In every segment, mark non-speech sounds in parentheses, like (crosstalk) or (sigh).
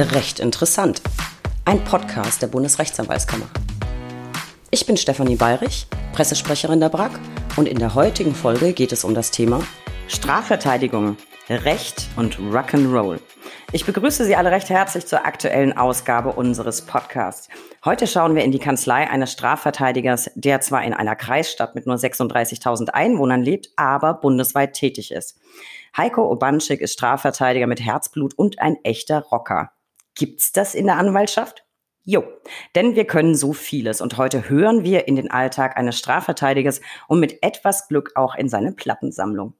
Recht interessant. Ein Podcast der Bundesrechtsanwaltskammer. Ich bin Stefanie Bayrich, Pressesprecherin der BRAG und in der heutigen Folge geht es um das Thema Strafverteidigung, Recht und Rock'n'Roll. Ich begrüße Sie alle recht herzlich zur aktuellen Ausgabe unseres Podcasts. Heute schauen wir in die Kanzlei eines Strafverteidigers, der zwar in einer Kreisstadt mit nur 36.000 Einwohnern lebt, aber bundesweit tätig ist. Heiko Obanschik ist Strafverteidiger mit Herzblut und ein echter Rocker. Gibt's das in der Anwaltschaft? Jo, denn wir können so vieles und heute hören wir in den Alltag eines Strafverteidigers und mit etwas Glück auch in seine Plattensammlung.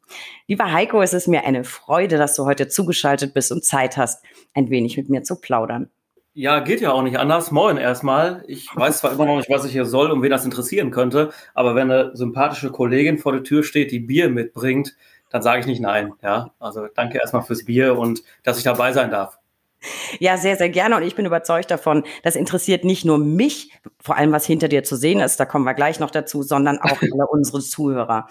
Lieber Heiko, es ist mir eine Freude, dass du heute zugeschaltet bist und Zeit hast, ein wenig mit mir zu plaudern. Ja, geht ja auch nicht anders. Moin erstmal. Ich weiß zwar immer noch nicht, was ich hier soll und wen das interessieren könnte, aber wenn eine sympathische Kollegin vor der Tür steht, die Bier mitbringt, dann sage ich nicht nein. Ja, also danke erstmal fürs Bier und dass ich dabei sein darf. Ja, sehr, sehr gerne. Und ich bin überzeugt davon, das interessiert nicht nur mich, vor allem was hinter dir zu sehen ist, da kommen wir gleich noch dazu, sondern auch alle (laughs) unsere Zuhörer.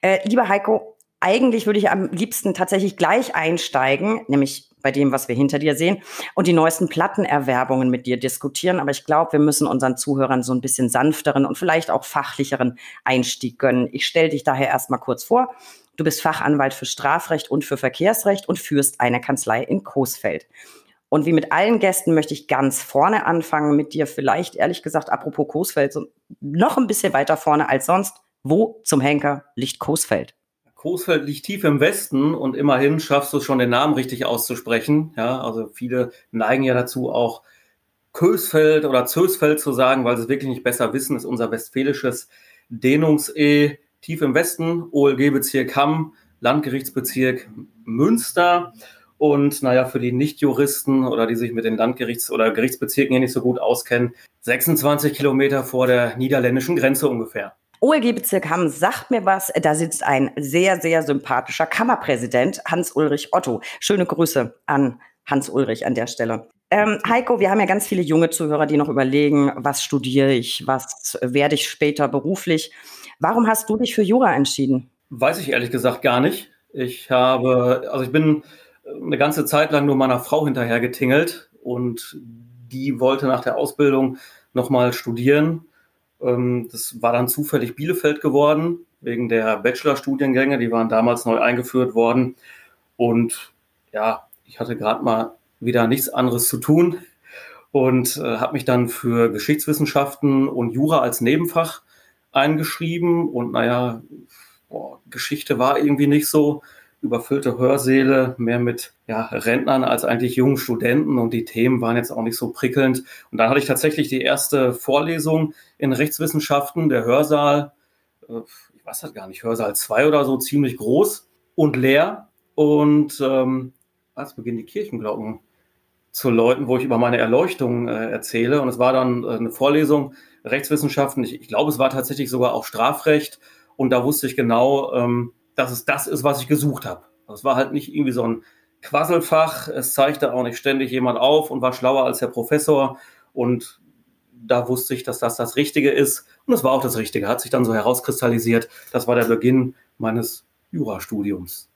Äh, lieber Heiko, eigentlich würde ich am liebsten tatsächlich gleich einsteigen, nämlich bei dem, was wir hinter dir sehen, und die neuesten Plattenerwerbungen mit dir diskutieren. Aber ich glaube, wir müssen unseren Zuhörern so ein bisschen sanfteren und vielleicht auch fachlicheren Einstieg gönnen. Ich stelle dich daher erstmal kurz vor. Du bist Fachanwalt für Strafrecht und für Verkehrsrecht und führst eine Kanzlei in Coesfeld. Und wie mit allen Gästen möchte ich ganz vorne anfangen mit dir. Vielleicht, ehrlich gesagt, apropos Coesfeld, so noch ein bisschen weiter vorne als sonst. Wo zum Henker liegt Coesfeld? Coesfeld liegt tief im Westen und immerhin schaffst du es schon, den Namen richtig auszusprechen. Ja, also viele neigen ja dazu, auch Kösfeld oder Zösfeld zu sagen, weil sie es wirklich nicht besser wissen, ist unser westfälisches Dehnungs-E tief im Westen, OLG-Bezirk Hamm, Landgerichtsbezirk Münster. Und naja, für die Nichtjuristen oder die sich mit den Landgerichts- oder Gerichtsbezirken hier nicht so gut auskennen, 26 Kilometer vor der niederländischen Grenze ungefähr. OLG-Bezirk Hamm sagt mir was. Da sitzt ein sehr, sehr sympathischer Kammerpräsident, Hans-Ulrich Otto. Schöne Grüße an Hans-Ulrich an der Stelle. Ähm, Heiko, wir haben ja ganz viele junge Zuhörer, die noch überlegen, was studiere ich, was werde ich später beruflich. Warum hast du dich für Jura entschieden? Weiß ich ehrlich gesagt gar nicht. Ich habe, also ich bin eine ganze Zeit lang nur meiner Frau hinterher getingelt und die wollte nach der Ausbildung nochmal studieren. Ähm, das war dann zufällig Bielefeld geworden, wegen der Bachelorstudiengänge, die waren damals neu eingeführt worden. Und ja, ich hatte gerade mal wieder nichts anderes zu tun und äh, habe mich dann für Geschichtswissenschaften und Jura als Nebenfach eingeschrieben und naja, boah, Geschichte war irgendwie nicht so. Überfüllte Hörsäle, mehr mit ja, Rentnern als eigentlich jungen Studenten und die Themen waren jetzt auch nicht so prickelnd. Und dann hatte ich tatsächlich die erste Vorlesung in Rechtswissenschaften, der Hörsaal, äh, ich weiß das gar nicht, Hörsaal 2 oder so, ziemlich groß und leer. Und ähm, als beginnen die Kirchenglocken zu läuten, wo ich über meine Erleuchtung äh, erzähle. Und es war dann äh, eine Vorlesung Rechtswissenschaften. Ich, ich glaube, es war tatsächlich sogar auch Strafrecht. Und da wusste ich genau, ähm, dass es das ist, was ich gesucht habe. Es war halt nicht irgendwie so ein Quasselfach. Es zeigte auch nicht ständig jemand auf und war schlauer als der Professor. Und da wusste ich, dass das das Richtige ist. Und es war auch das Richtige. Hat sich dann so herauskristallisiert. Das war der Beginn meines Jurastudiums.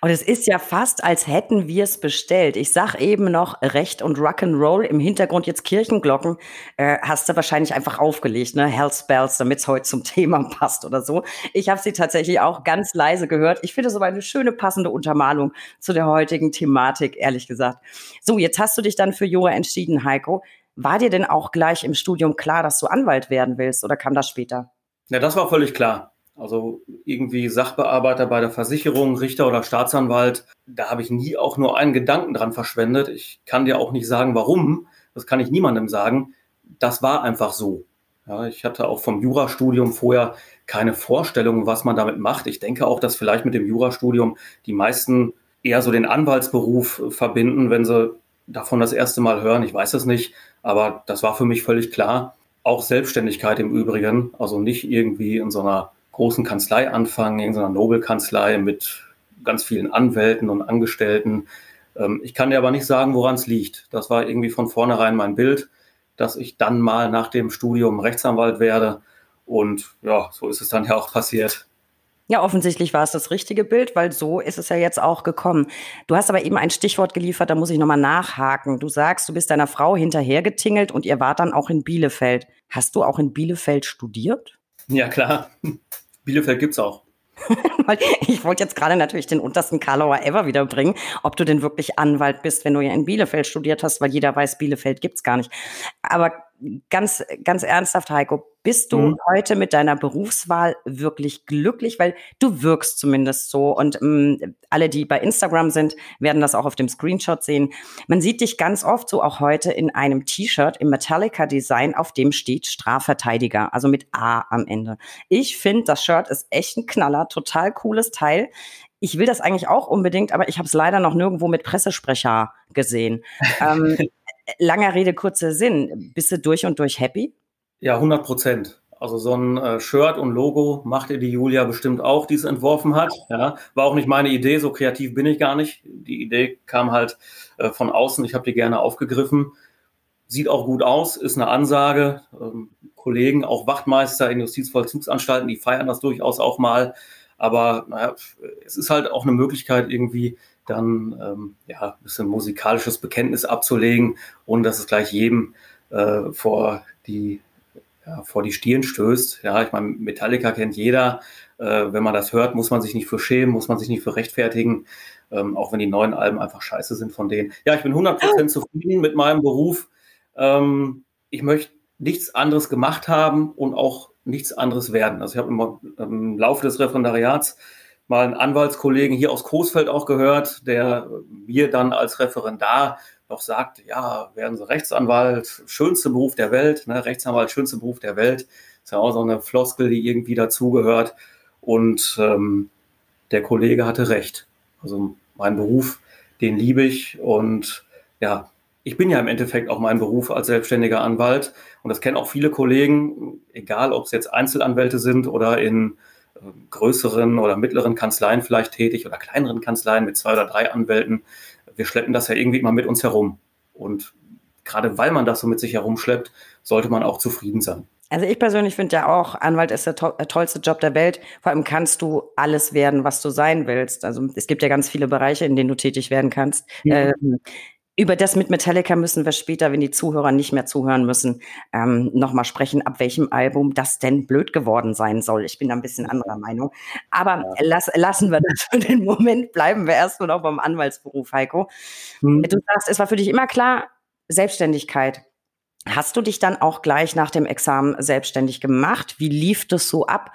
Und es ist ja fast, als hätten wir es bestellt. Ich sag eben noch Recht und Rock'n'Roll, im Hintergrund jetzt Kirchenglocken, äh, hast du wahrscheinlich einfach aufgelegt, ne? Hell Spells, damit es heute zum (laughs) Thema passt oder so. Ich habe sie tatsächlich auch ganz leise gehört. Ich finde es aber eine schöne, passende Untermalung zu der heutigen Thematik, ehrlich gesagt. So, jetzt hast du dich dann für Jura entschieden, Heiko. War dir denn auch gleich im Studium klar, dass du Anwalt werden willst oder kam das später? Ja, das war völlig klar. Also irgendwie Sachbearbeiter bei der Versicherung, Richter oder Staatsanwalt, da habe ich nie auch nur einen Gedanken dran verschwendet. Ich kann dir auch nicht sagen, warum. Das kann ich niemandem sagen. Das war einfach so. Ja, ich hatte auch vom Jurastudium vorher keine Vorstellung, was man damit macht. Ich denke auch, dass vielleicht mit dem Jurastudium die meisten eher so den Anwaltsberuf verbinden, wenn sie davon das erste Mal hören. Ich weiß es nicht, aber das war für mich völlig klar. Auch Selbstständigkeit im Übrigen, also nicht irgendwie in so einer großen Kanzlei anfangen, in so einer Nobelkanzlei mit ganz vielen Anwälten und Angestellten. Ähm, ich kann dir aber nicht sagen, woran es liegt. Das war irgendwie von vornherein mein Bild, dass ich dann mal nach dem Studium Rechtsanwalt werde. Und ja, so ist es dann ja auch passiert. Ja, offensichtlich war es das richtige Bild, weil so ist es ja jetzt auch gekommen. Du hast aber eben ein Stichwort geliefert, da muss ich nochmal nachhaken. Du sagst, du bist deiner Frau hinterhergetingelt und ihr wart dann auch in Bielefeld. Hast du auch in Bielefeld studiert? Ja, klar. Bielefeld gibt's auch. (laughs) Ich wollte jetzt gerade natürlich den untersten Karlauer ever wiederbringen, ob du denn wirklich Anwalt bist, wenn du ja in Bielefeld studiert hast, weil jeder weiß, Bielefeld gibt's gar nicht. Aber ganz, ganz ernsthaft, Heiko, bist du mhm. heute mit deiner Berufswahl wirklich glücklich? Weil du wirkst zumindest so. Und ähm, alle, die bei Instagram sind, werden das auch auf dem Screenshot sehen. Man sieht dich ganz oft, so auch heute, in einem T-Shirt im Metallica-Design, auf dem steht Strafverteidiger, also mit A am Ende. Ich finde, das Shirt ist echt ein Knaller, total cooles Teil. Ich will das eigentlich auch unbedingt, aber ich habe es leider noch nirgendwo mit Pressesprecher gesehen. ähm, (laughs) langer Rede, kurzer Sinn. Bist du durch und durch happy? Ja, 100 Prozent. Also so ein äh, Shirt und Logo macht ihr die Julia bestimmt auch, die es entworfen hat. Ja, war auch nicht meine Idee, so kreativ bin ich gar nicht. Die Idee kam halt äh, von außen, ich habe die gerne aufgegriffen. Sieht auch gut aus, ist eine Ansage. Ähm, Kollegen, auch Wachtmeister in Justizvollzugsanstalten, die feiern das durchaus auch mal. Aber naja, es ist halt auch eine Möglichkeit, irgendwie dann ähm, ja, ein bisschen musikalisches Bekenntnis abzulegen, ohne dass es gleich jedem äh, vor die ja, vor die Stirn stößt. Ja, ich meine, Metallica kennt jeder. Äh, wenn man das hört, muss man sich nicht für schämen, muss man sich nicht für rechtfertigen, ähm, auch wenn die neuen Alben einfach scheiße sind von denen. Ja, ich bin 100% zufrieden mit meinem Beruf. Ähm, ich möchte nichts anderes gemacht haben und auch nichts anderes werden. Also ich habe im, im Laufe des Referendariats mal einen Anwaltskollegen hier aus Coesfeld auch gehört, der mir dann als Referendar noch sagt, ja, werden Sie Rechtsanwalt, schönste Beruf der Welt, ne? Rechtsanwalt, schönste Beruf der Welt. Ist ja auch so eine Floskel, die irgendwie dazugehört. Und ähm, der Kollege hatte recht. Also mein Beruf, den liebe ich. Und ja, ich bin ja im Endeffekt auch mein Beruf als selbstständiger Anwalt. Und das kennen auch viele Kollegen, egal ob es jetzt Einzelanwälte sind oder in äh, größeren oder mittleren Kanzleien vielleicht tätig oder kleineren Kanzleien mit zwei oder drei Anwälten wir schleppen das ja irgendwie immer mit uns herum. Und gerade weil man das so mit sich herumschleppt, sollte man auch zufrieden sein. Also ich persönlich finde ja auch, Anwalt ist der, to der, tollste Job der Welt. Vor allem kannst du alles werden, was du sein willst. Also es gibt ja ganz viele Bereiche, in denen du tätig werden kannst. Mhm. Ähm, über das mit Metallica müssen wir später, wenn die Zuhörer nicht mehr zuhören müssen, ähm, nochmal sprechen, ab welchem Album das denn blöd geworden sein soll. Ich bin da ein bisschen anderer Meinung. Aber ja. lass, lassen wir das für den Moment. Bleiben wir erstmal noch beim Anwaltsberuf, Heiko. Hm. Du sagst, es war für dich immer klar, Selbstständigkeit. Hast du dich dann auch gleich nach dem Examen selbstständig gemacht? Wie lief das so ab?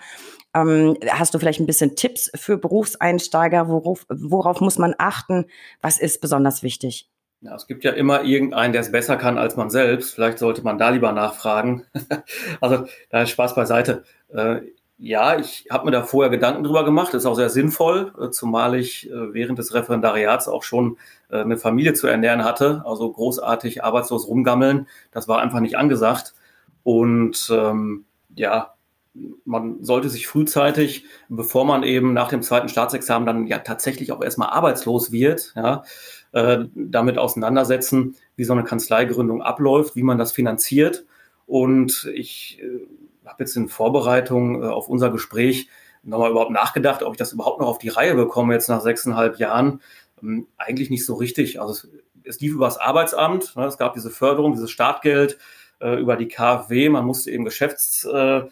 Ähm, hast du vielleicht ein bisschen Tipps für Berufseinsteiger? Worauf, worauf muss man achten? Was ist besonders wichtig? Ja, es gibt ja immer irgendeinen, der es besser kann als man selbst. Vielleicht sollte man da lieber nachfragen. (laughs) also da ist Spaß beiseite. Äh, ja, ich habe mir da vorher Gedanken drüber gemacht. Ist auch sehr sinnvoll, äh, zumal ich äh, während des Referendariats auch schon äh, eine Familie zu ernähren hatte. Also großartig arbeitslos rumgammeln, das war einfach nicht angesagt. Und ähm, ja, man sollte sich frühzeitig, bevor man eben nach dem zweiten Staatsexamen dann ja tatsächlich auch erstmal arbeitslos wird, ja, äh, damit auseinandersetzen, wie so eine Kanzleigründung abläuft, wie man das finanziert. Und ich äh, habe jetzt in Vorbereitung äh, auf unser Gespräch nochmal überhaupt nachgedacht, ob ich das überhaupt noch auf die Reihe bekomme jetzt nach sechseinhalb Jahren. Ähm, eigentlich nicht so richtig. Also es, es lief über das Arbeitsamt, ne, es gab diese Förderung, dieses Startgeld äh, über die KfW, man musste eben Geschäftsplan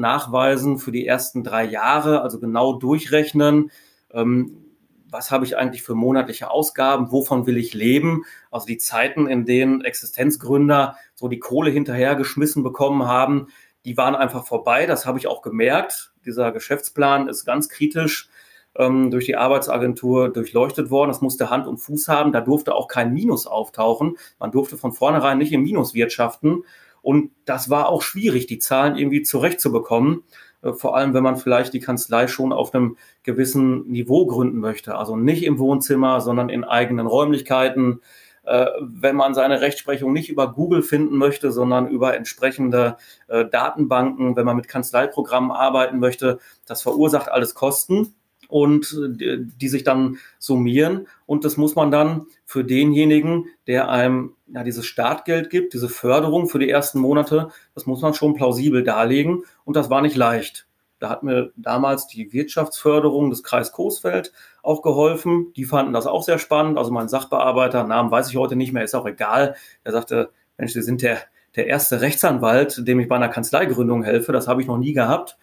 nachweisen für die ersten drei Jahre, also genau durchrechnen. Ähm, was habe ich eigentlich für monatliche Ausgaben, wovon will ich leben. Also die Zeiten, in denen Existenzgründer so die Kohle hinterhergeschmissen bekommen haben, die waren einfach vorbei. Das habe ich auch gemerkt. Dieser Geschäftsplan ist ganz kritisch ähm, durch die Arbeitsagentur durchleuchtet worden. Das musste Hand und Fuß haben. Da durfte auch kein Minus auftauchen. Man durfte von vornherein nicht im Minus wirtschaften. Und das war auch schwierig, die Zahlen irgendwie zurechtzubekommen. Äh, vor allem wenn man vielleicht die Kanzlei schon auf einem gewissen Niveau gründen möchte. Also nicht im Wohnzimmer, sondern in eigenen Räumlichkeiten. Äh, wenn man seine Rechtsprechung nicht über Google finden möchte, sondern über entsprechende äh, Datenbanken, wenn man mit Kanzleiprogrammen arbeiten möchte, das verursacht alles Kosten und die, die sich dann summieren. Und das muss man dann für denjenigen, der einem ja, dieses Startgeld gibt, diese Förderung für die ersten Monate, das muss man schon plausibel darlegen. Und das war nicht leicht. Da hat mir damals die Wirtschaftsförderung des Kreis Coesfeld auch geholfen. Die fanden das auch sehr spannend. Also mein Sachbearbeiter, Namen weiß ich heute nicht mehr, ist auch egal. Er sagte, Mensch, Sie sind der, der erste Rechtsanwalt, dem ich bei einer Kanzleigründung helfe. Das habe ich noch nie gehabt.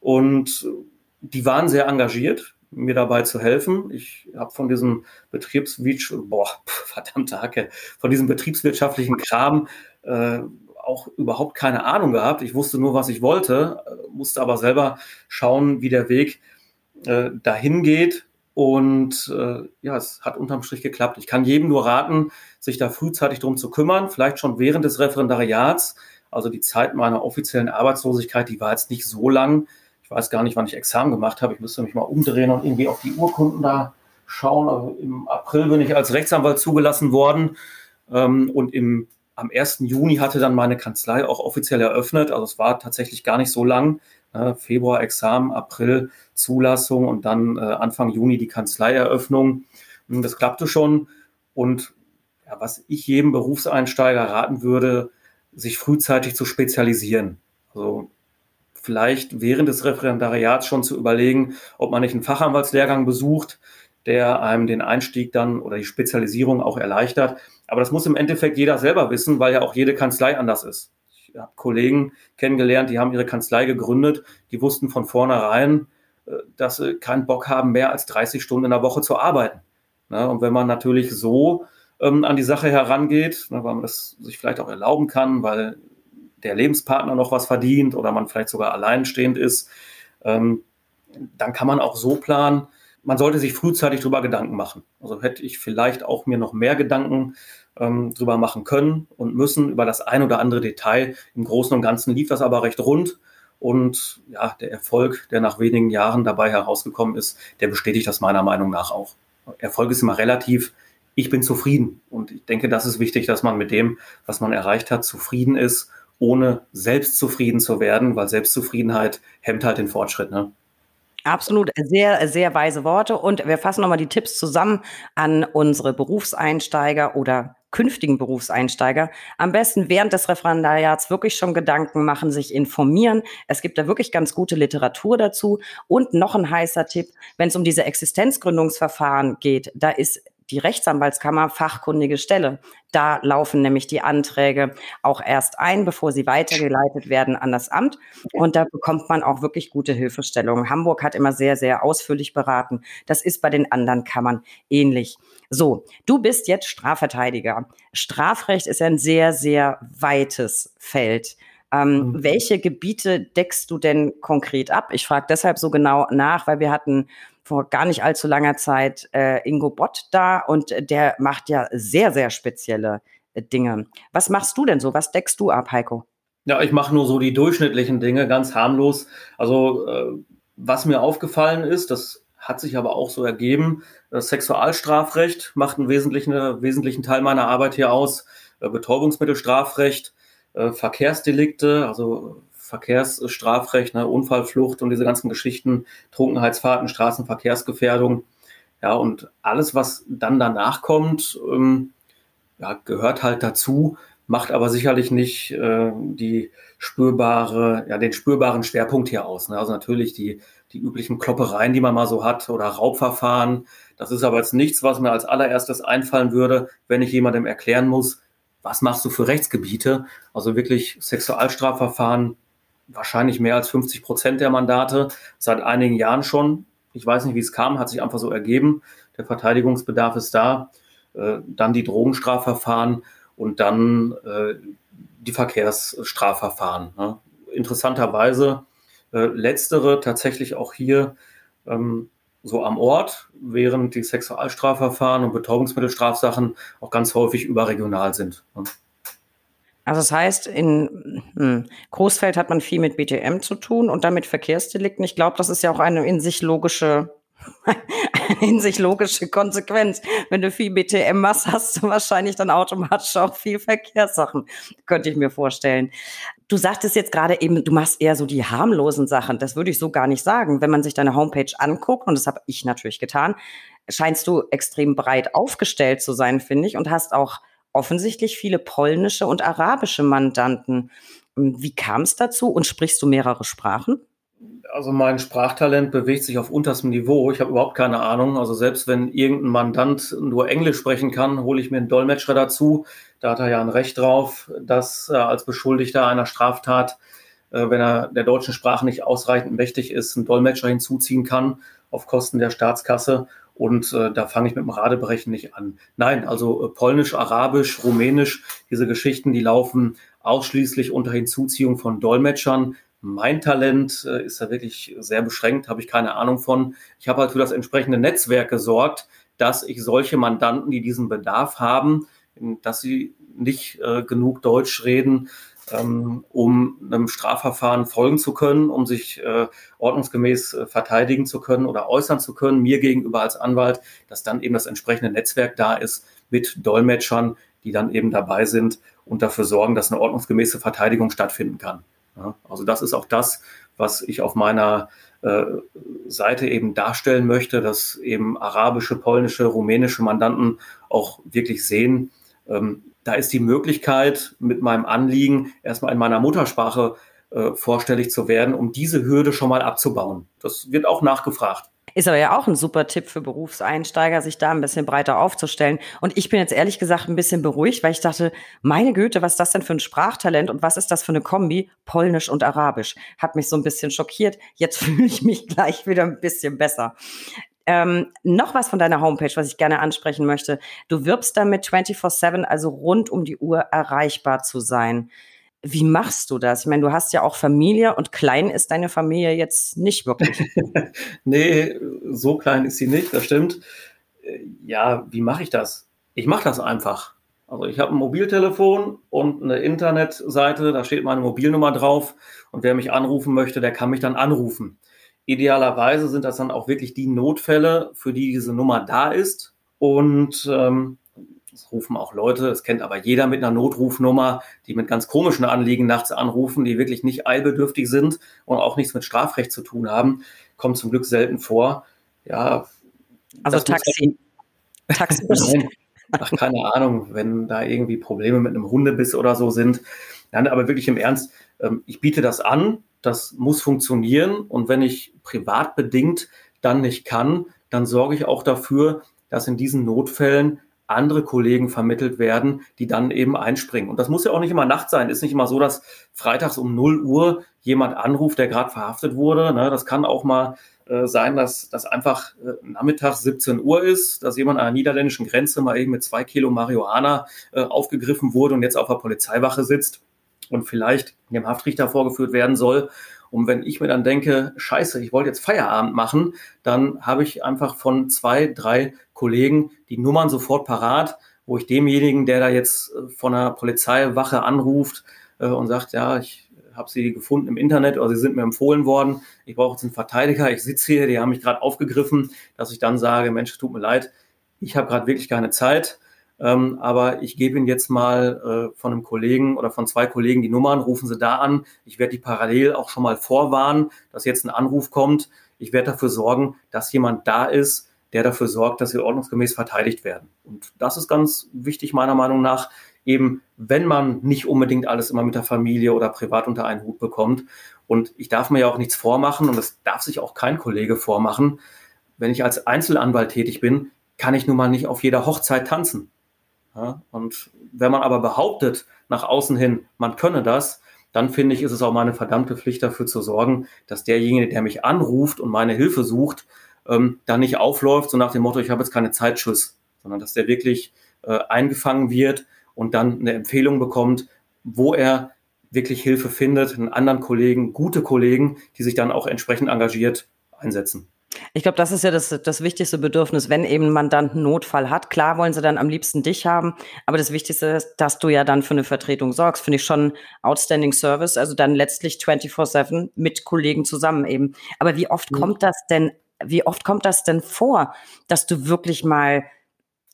Und die waren sehr engagiert, mir dabei zu helfen. Ich habe von diesem Betriebswirtschaft, boah, (laughs) verdammte Hacke, von diesem betriebswirtschaftlichen Kram äh, auch überhaupt keine Ahnung gehabt. Ich wusste nur, was ich wollte, äh, musste aber selber schauen, wie der Weg äh, dahin geht. Und äh, ja, es hat unterm Strich geklappt. Ich kann jedem nur raten, sich da frühzeitig drum zu kümmern, vielleicht schon während des Referendariats. Also die Zeit meiner offiziellen Arbeitslosigkeit, die war jetzt nicht so lang. Weiß gar nicht, wann ich Examen gemacht habe. Ich müsste mich mal umdrehen und irgendwie auf die Urkunden da schauen. Also im April bin ich als Rechtsanwalt zugelassen worden ähm, und im am 1. Juni hatte dann meine Kanzlei auch offiziell eröffnet. Also es war tatsächlich gar nicht so lang. Äh, Februar Examen, April Zulassung und dann äh, Anfang Juni die Kanzleieröffnung. Hm, das klappte schon. Und ja, was ich jedem Berufseinsteiger raten würde, sich frühzeitig zu spezialisieren. Also vielleicht während des Referendariats schon zu überlegen, ob man nicht einen Fachanwaltslehrgang besucht, der einem den Einstieg dann oder die Spezialisierung auch erleichtert. Aber das muss im Endeffekt jeder selber wissen, weil ja auch jede Kanzlei anders ist. Ich habe Kollegen kennengelernt, die haben ihre Kanzlei gegründet, die wussten von vornherein, äh, dass sie keinen Bock haben, mehr als 30 Stunden in der Woche zu arbeiten. Und wenn man natürlich so ähm, an die Sache herangeht, weil man das sich vielleicht auch erlauben kann, weil der Lebenspartner noch was verdient oder man vielleicht sogar alleinstehend ist, ähm, dann kann man auch so planen, man sollte sich frühzeitig darüber Gedanken machen. Also hätte ich vielleicht auch mir noch mehr Gedanken ähm, drüber machen können und müssen über das ein oder andere Detail. Im Großen und Ganzen lief das aber recht rund. Und ja, der Erfolg, der nach wenigen Jahren dabei herausgekommen ist, der bestätigt das meiner Meinung nach auch. Erfolg ist immer relativ. Ich bin zufrieden. Und ich denke, das ist wichtig, dass man mit dem, was man erreicht hat, zufrieden ist, ohne selbst zufrieden zu werden, weil Selbstzufriedenheit hemmt halt den Fortschritt. Ne? Absolut, sehr, sehr weise Worte. Und wir fassen nochmal die Tipps zusammen an unsere Berufseinsteiger oder künftigen Berufseinsteiger. Am besten während des Referendariats wirklich schon Gedanken machen, sich informieren. Es gibt da wirklich ganz gute Literatur dazu. Und noch ein heißer Tipp, wenn es um diese Existenzgründungsverfahren geht, da ist die Rechtsanwaltskammer fachkundige Stelle. Da laufen nämlich die Anträge auch erst ein, bevor sie weitergeleitet werden an das Amt. Und da bekommt man auch wirklich gute Hilfestellungen. Hamburg hat immer sehr, sehr ausführlich beraten. Das ist bei den anderen Kammern ähnlich. So, du bist jetzt Strafverteidiger. Strafrecht ist ein sehr, sehr weites Feld. Ähm, mhm. Welche Gebiete deckst du denn konkret ab? Ich frage deshalb so genau nach, weil wir hatten vor gar nicht allzu langer Zeit äh, Ingo Bott da und der macht ja sehr, sehr spezielle äh, Dinge. Was machst du denn so? Was deckst du ab, Heiko? Ja, ich mache nur so die durchschnittlichen Dinge, ganz harmlos. Also äh, was mir aufgefallen ist, das hat sich aber auch so ergeben, das Sexualstrafrecht macht einen wesentlichen, wesentlichen Teil meiner Arbeit hier aus, äh, Betäubungsmittelstrafrecht, äh, Verkehrsdelikte, also Verkehrsstrafrecht, ne, Unfallflucht und diese ganzen Geschichten, Trunkenheitsfahrten, Straßenverkehrsgefährdung. Ja, und alles, was dann danach kommt, ähm, ja, gehört halt dazu, macht aber sicherlich nicht äh, die spürbare, ja, den spürbaren Schwerpunkt hier aus. Ne? Also natürlich die, die üblichen Kloppereien, die man mal so hat oder Raubverfahren. Das ist aber jetzt nichts, was mir als allererstes einfallen würde, wenn ich jemandem erklären muss, was machst du für Rechtsgebiete? Also wirklich Sexualstrafverfahren, wahrscheinlich mehr als 50 Prozent der Mandate seit einigen Jahren schon. Ich weiß nicht, wie es kam, hat sich einfach so ergeben. Der Verteidigungsbedarf ist da. Äh, dann die Drogenstrafverfahren und dann äh, die Verkehrsstrafverfahren. Ne? Interessanterweise äh, letztere tatsächlich auch hier ähm, so am Ort, während die Sexualstrafverfahren und Betäubungsmittelstrafsachen auch ganz häufig überregional sind. Ne? Also das heißt, in hm, Großfeld hat man viel mit BTM zu tun und damit Verkehrsdelikten. Ich glaube, das ist ja auch eine in sich logische, (laughs) in sich logische Konsequenz. Wenn du viel BTM machst, hast du wahrscheinlich dann automatisch auch viel Verkehrssachen, könnte ich mir vorstellen. Du sagtest jetzt gerade eben, du machst eher so die harmlosen Sachen. Das würde ich so gar nicht sagen. Wenn man sich deine Homepage anguckt, und das habe ich natürlich getan, scheinst du extrem breit aufgestellt zu sein, finde ich, und hast auch offensichtlich viele polnische und arabische Mandanten. Wie kam es dazu und sprichst du mehrere Sprachen? Also mein Sprachtalent bewegt sich auf unterstem Niveau. Ich habe überhaupt keine Ahnung. Also selbst wenn irgendein Mandant nur Englisch sprechen kann, hole ich mir einen Dolmetscher dazu. Da hat er ja ein Recht drauf, dass er als Beschuldigter einer Straftat, äh, wenn er der deutschen Sprache nicht ausreichend mächtig ist, einen Dolmetscher hinzuziehen kann auf Kosten der Staatskasse. Und äh, da fange ich mit dem Radebrechen nicht an. Nein, also äh, Polnisch, Arabisch, Rumänisch, diese Geschichten, die laufen ausschließlich unter Hinzuziehung von Dolmetschern. Mein Talent äh, ist da wirklich sehr beschränkt, habe ich keine Ahnung von. Ich habe halt für das entsprechende Netzwerk gesorgt, dass ich solche Mandanten, die diesen Bedarf haben, dass sie nicht äh, genug Deutsch reden, ähm, um einem Strafverfahren folgen zu können, um sich äh, ordnungsgemäß äh, verteidigen zu können oder äußern zu können, mir gegenüber als Anwalt, dass dann eben das entsprechende Netzwerk da ist mit Dolmetschern, die dann eben dabei sind und dafür sorgen, dass eine ordnungsgemäße Verteidigung stattfinden kann. Ja, also das ist auch das, was ich auf meiner äh, Seite eben darstellen möchte, dass eben arabische, polnische, rumänische Mandanten auch wirklich sehen, ähm, da ist die Möglichkeit, mit meinem Anliegen erstmal in meiner Muttersprache äh, vorstellig zu werden, um diese Hürde schon mal abzubauen. Das wird auch nachgefragt. Ist aber ja auch ein super Tipp für Berufseinsteiger, sich da ein bisschen breiter aufzustellen. Und ich bin jetzt ehrlich gesagt ein bisschen beruhigt, weil ich dachte, meine Güte, was ist das denn für ein Sprachtalent und was ist das für eine Kombi? Polnisch und Arabisch. Hat mich so ein bisschen schockiert. Jetzt (laughs) fühle ich mich gleich wieder ein bisschen besser. Ähm, noch was von deiner Homepage, was ich gerne ansprechen möchte. Du wirbst damit 24-7, also rund um die Uhr erreichbar zu sein. Wie machst du das? Ich meine, du hast ja auch Familie und klein ist deine Familie jetzt nicht wirklich. (laughs) nee, so klein ist sie nicht, das stimmt. Ja, wie mache ich das? Ich mache das einfach. Also ich habe ein Mobiltelefon und eine Internetseite, da steht meine Mobilnummer drauf und wer mich anrufen möchte, der kann mich dann anrufen. Idealerweise sind das dann auch wirklich die Notfälle, für die diese Nummer da ist. Und ähm, es rufen auch Leute, es kennt aber jeder mit einer Notrufnummer, die mit ganz komischen Anliegen nachts anrufen, die wirklich nicht eilbedürftig sind und auch nichts mit Strafrecht zu tun haben. Kommt zum Glück selten vor. Ja. Also Taxi. (laughs) Taxi. Ach, keine Ahnung, wenn da irgendwie Probleme mit einem Hundebiss oder so sind. Nein, aber wirklich im Ernst, ähm, ich biete das an, das muss funktionieren. Und wenn ich privat bedingt dann nicht kann, dann sorge ich auch dafür, dass in diesen Notfällen andere Kollegen vermittelt werden, die dann eben einspringen. Und das muss ja auch nicht immer Nacht sein. Ist nicht immer so, dass freitags um 0 Uhr jemand anruft, der gerade verhaftet wurde. Ne? Das kann auch mal äh, sein, dass das einfach äh, nachmittags 17 Uhr ist, dass jemand an der niederländischen Grenze mal eben mit zwei Kilo Marihuana äh, aufgegriffen wurde und jetzt auf der Polizeiwache sitzt und vielleicht dem Haftrichter vorgeführt werden soll. Und wenn ich mir dann denke, scheiße, ich wollte jetzt Feierabend machen, dann habe ich einfach von zwei, drei Kollegen die Nummern sofort parat, wo ich demjenigen, der da jetzt äh, von der Polizeiwache anruft äh, und sagt, ja, ich habe sie gefunden im Internet oder sie sind mir empfohlen worden, ich brauche jetzt einen Verteidiger, ich sitze hier, die haben mich gerade aufgegriffen, dass ich dann sage, Mensch, tut mir leid, ich habe gerade wirklich keine Zeit, ähm, aber ich gebe Ihnen jetzt mal äh, von einem Kollegen oder von zwei Kollegen die Nummern, rufen Sie da an. Ich werde die parallel auch schon mal vorwarnen, dass jetzt ein Anruf kommt. Ich werde dafür sorgen, dass jemand da ist, der dafür sorgt, dass sie ordnungsgemäß verteidigt werden. Und das ist ganz wichtig meiner Meinung nach, eben wenn man nicht unbedingt alles immer mit der Familie oder privat unter einen Hut bekommt. Und ich darf mir ja auch nichts vormachen und das darf sich auch kein Kollege vormachen. Wenn ich als Einzelanwalt tätig bin, kann ich nun mal nicht auf jeder Hochzeit tanzen. Ja, und wenn man aber behauptet nach außen hin, man könne das, dann finde ich, ist es auch meine verdammte Pflicht dafür zu sorgen, dass derjenige, der mich anruft und meine Hilfe sucht, ähm, dann nicht aufläuft, so nach dem Motto, ich habe jetzt keine Zeitschuss, sondern dass der wirklich äh, eingefangen wird und dann eine Empfehlung bekommt, wo er wirklich Hilfe findet, einen anderen Kollegen, gute Kollegen, die sich dann auch entsprechend engagiert einsetzen. Ich glaube, das ist ja das, das wichtigste Bedürfnis, wenn eben ein Mandant einen Notfall hat. Klar wollen sie dann am liebsten dich haben, aber das Wichtigste ist, dass du ja dann für eine Vertretung sorgst. Finde ich schon outstanding Service. Also dann letztlich 24-7 mit Kollegen zusammen eben. Aber wie oft mhm. kommt das denn, wie oft kommt das denn vor, dass du wirklich mal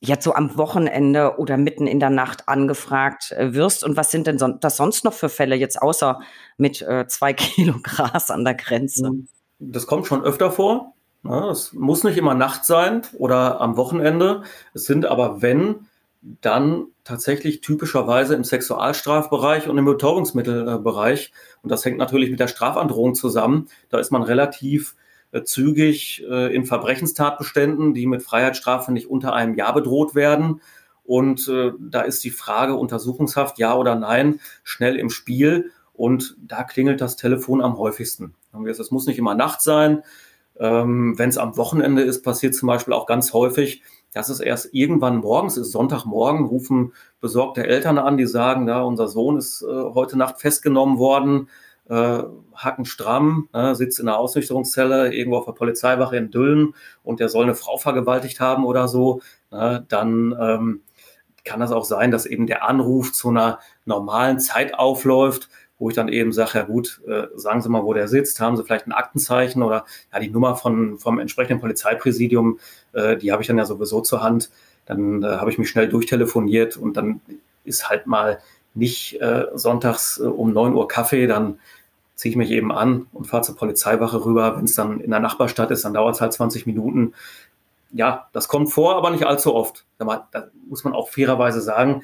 jetzt so am Wochenende oder mitten in der Nacht angefragt äh, wirst. Und was sind denn son das sonst noch für Fälle jetzt außer mit äh, zwei (laughs) Kilo Gras an der Grenze? Das kommt schon öfter vor. Ja, es muss nicht immer Nacht sein oder am Wochenende. Es sind aber, wenn dann tatsächlich typischerweise im Sexualstrafbereich und im Betäubungsmittelbereich. Und das hängt natürlich mit der Strafandrohung zusammen. Da ist man relativ zügig äh, in Verbrechenstatbeständen, die mit Freiheitsstrafe nicht unter einem Jahr bedroht werden. Und äh, da ist die Frage Untersuchungshaft, ja oder nein, schnell im Spiel. Und da klingelt das Telefon am häufigsten. Es muss nicht immer Nacht sein. Ähm, Wenn es am Wochenende ist, passiert zum Beispiel auch ganz häufig, dass es erst irgendwann morgens ist, Sonntagmorgen, rufen besorgte Eltern an, die sagen, da unser Sohn ist äh, heute Nacht festgenommen worden, äh, hackenstramm, äh, sitzt in der Ausnüchterungszelle irgendwo auf der Polizeiwache in Düllen und der soll eine Frau vergewaltigt haben oder so, äh, dann ähm, kann das auch sein, dass eben der Anruf zu einer normalen Zeit aufläuft, wo ich dann eben sage, ja gut, äh, sagen Sie mal, wo der sitzt, haben Sie vielleicht ein Aktenzeichen oder ja, die Nummer von, vom entsprechenden Polizeipräsidium, äh, die habe ich dann ja sowieso zur Hand. Dann äh, habe ich mich schnell durchtelefoniert und dann ist halt mal nicht äh, sonntags äh, um 9 Uhr Kaffee, dann ziehe ich mich eben an und fahre zur Polizeiwache rüber. Wenn es dann in der Nachbarstadt ist, dann dauert es halt 20 Minuten. Ja, das kommt vor, aber nicht allzu oft. Da muss man auch fairerweise sagen,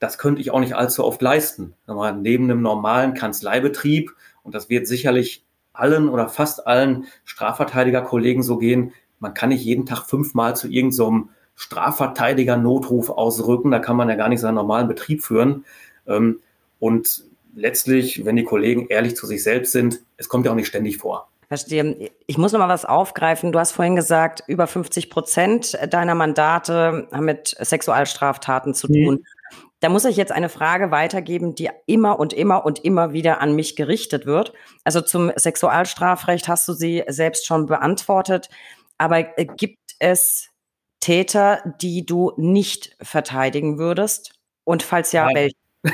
das könnte ich auch nicht allzu oft leisten. Neben einem normalen Kanzleibetrieb, und das wird sicherlich allen oder fast allen Strafverteidigerkollegen so gehen, man kann nicht jeden Tag fünfmal zu irgendeinem so Strafverteidiger-Notruf ausrücken, da kann man ja gar nicht seinen normalen Betrieb führen. Ähm, und letztlich, wenn die Kollegen ehrlich zu sich selbst sind, es kommt ja auch nicht ständig vor. Verstehe. Ich muss noch mal was aufgreifen. Du hast vorhin gesagt, über 50 Prozent deiner Mandate haben mit Sexualstraftaten zu tun. Mhm. Da muss ich jetzt eine Frage weitergeben, die immer und immer und immer wieder an mich gerichtet wird. Also zum Sexualstrafrecht hast du sie selbst schon beantwortet. Aber äh, gibt es Täter, die du nicht verteidigen würdest? Und falls ja, welche? (laughs)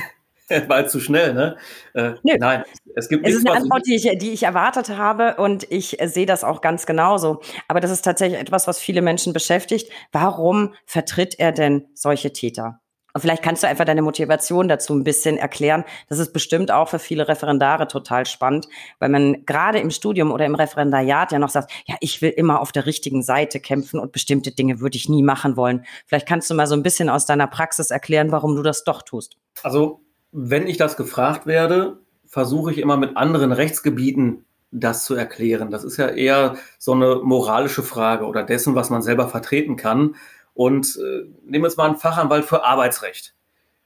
(laughs) War zu schnell, ne? Äh, nein, es gibt Es ist eine Antwort, die ich, die ich erwartet habe und ich äh, sehe das auch ganz genauso. Aber das ist tatsächlich etwas, was viele Menschen beschäftigt. Warum vertritt er denn solche Täter? Und vielleicht kannst du einfach deine Motivation dazu ein bisschen erklären. Das ist bestimmt auch für viele Referendare total spannend, weil man gerade im Studium oder im Referendariat ja noch sagt, ja, ich will immer auf der richtigen Seite kämpfen und bestimmte Dinge würde ich nie machen wollen. Vielleicht kannst du mal so ein bisschen aus deiner Praxis erklären, warum du das doch tust. Also, wenn ich das gefragt werde, versuche ich immer mit anderen Rechtsgebieten das zu erklären. Das ist ja eher so eine moralische Frage oder dessen, was man selber vertreten kann. Und äh, nehmen wir jetzt mal einen Fachanwalt für Arbeitsrecht.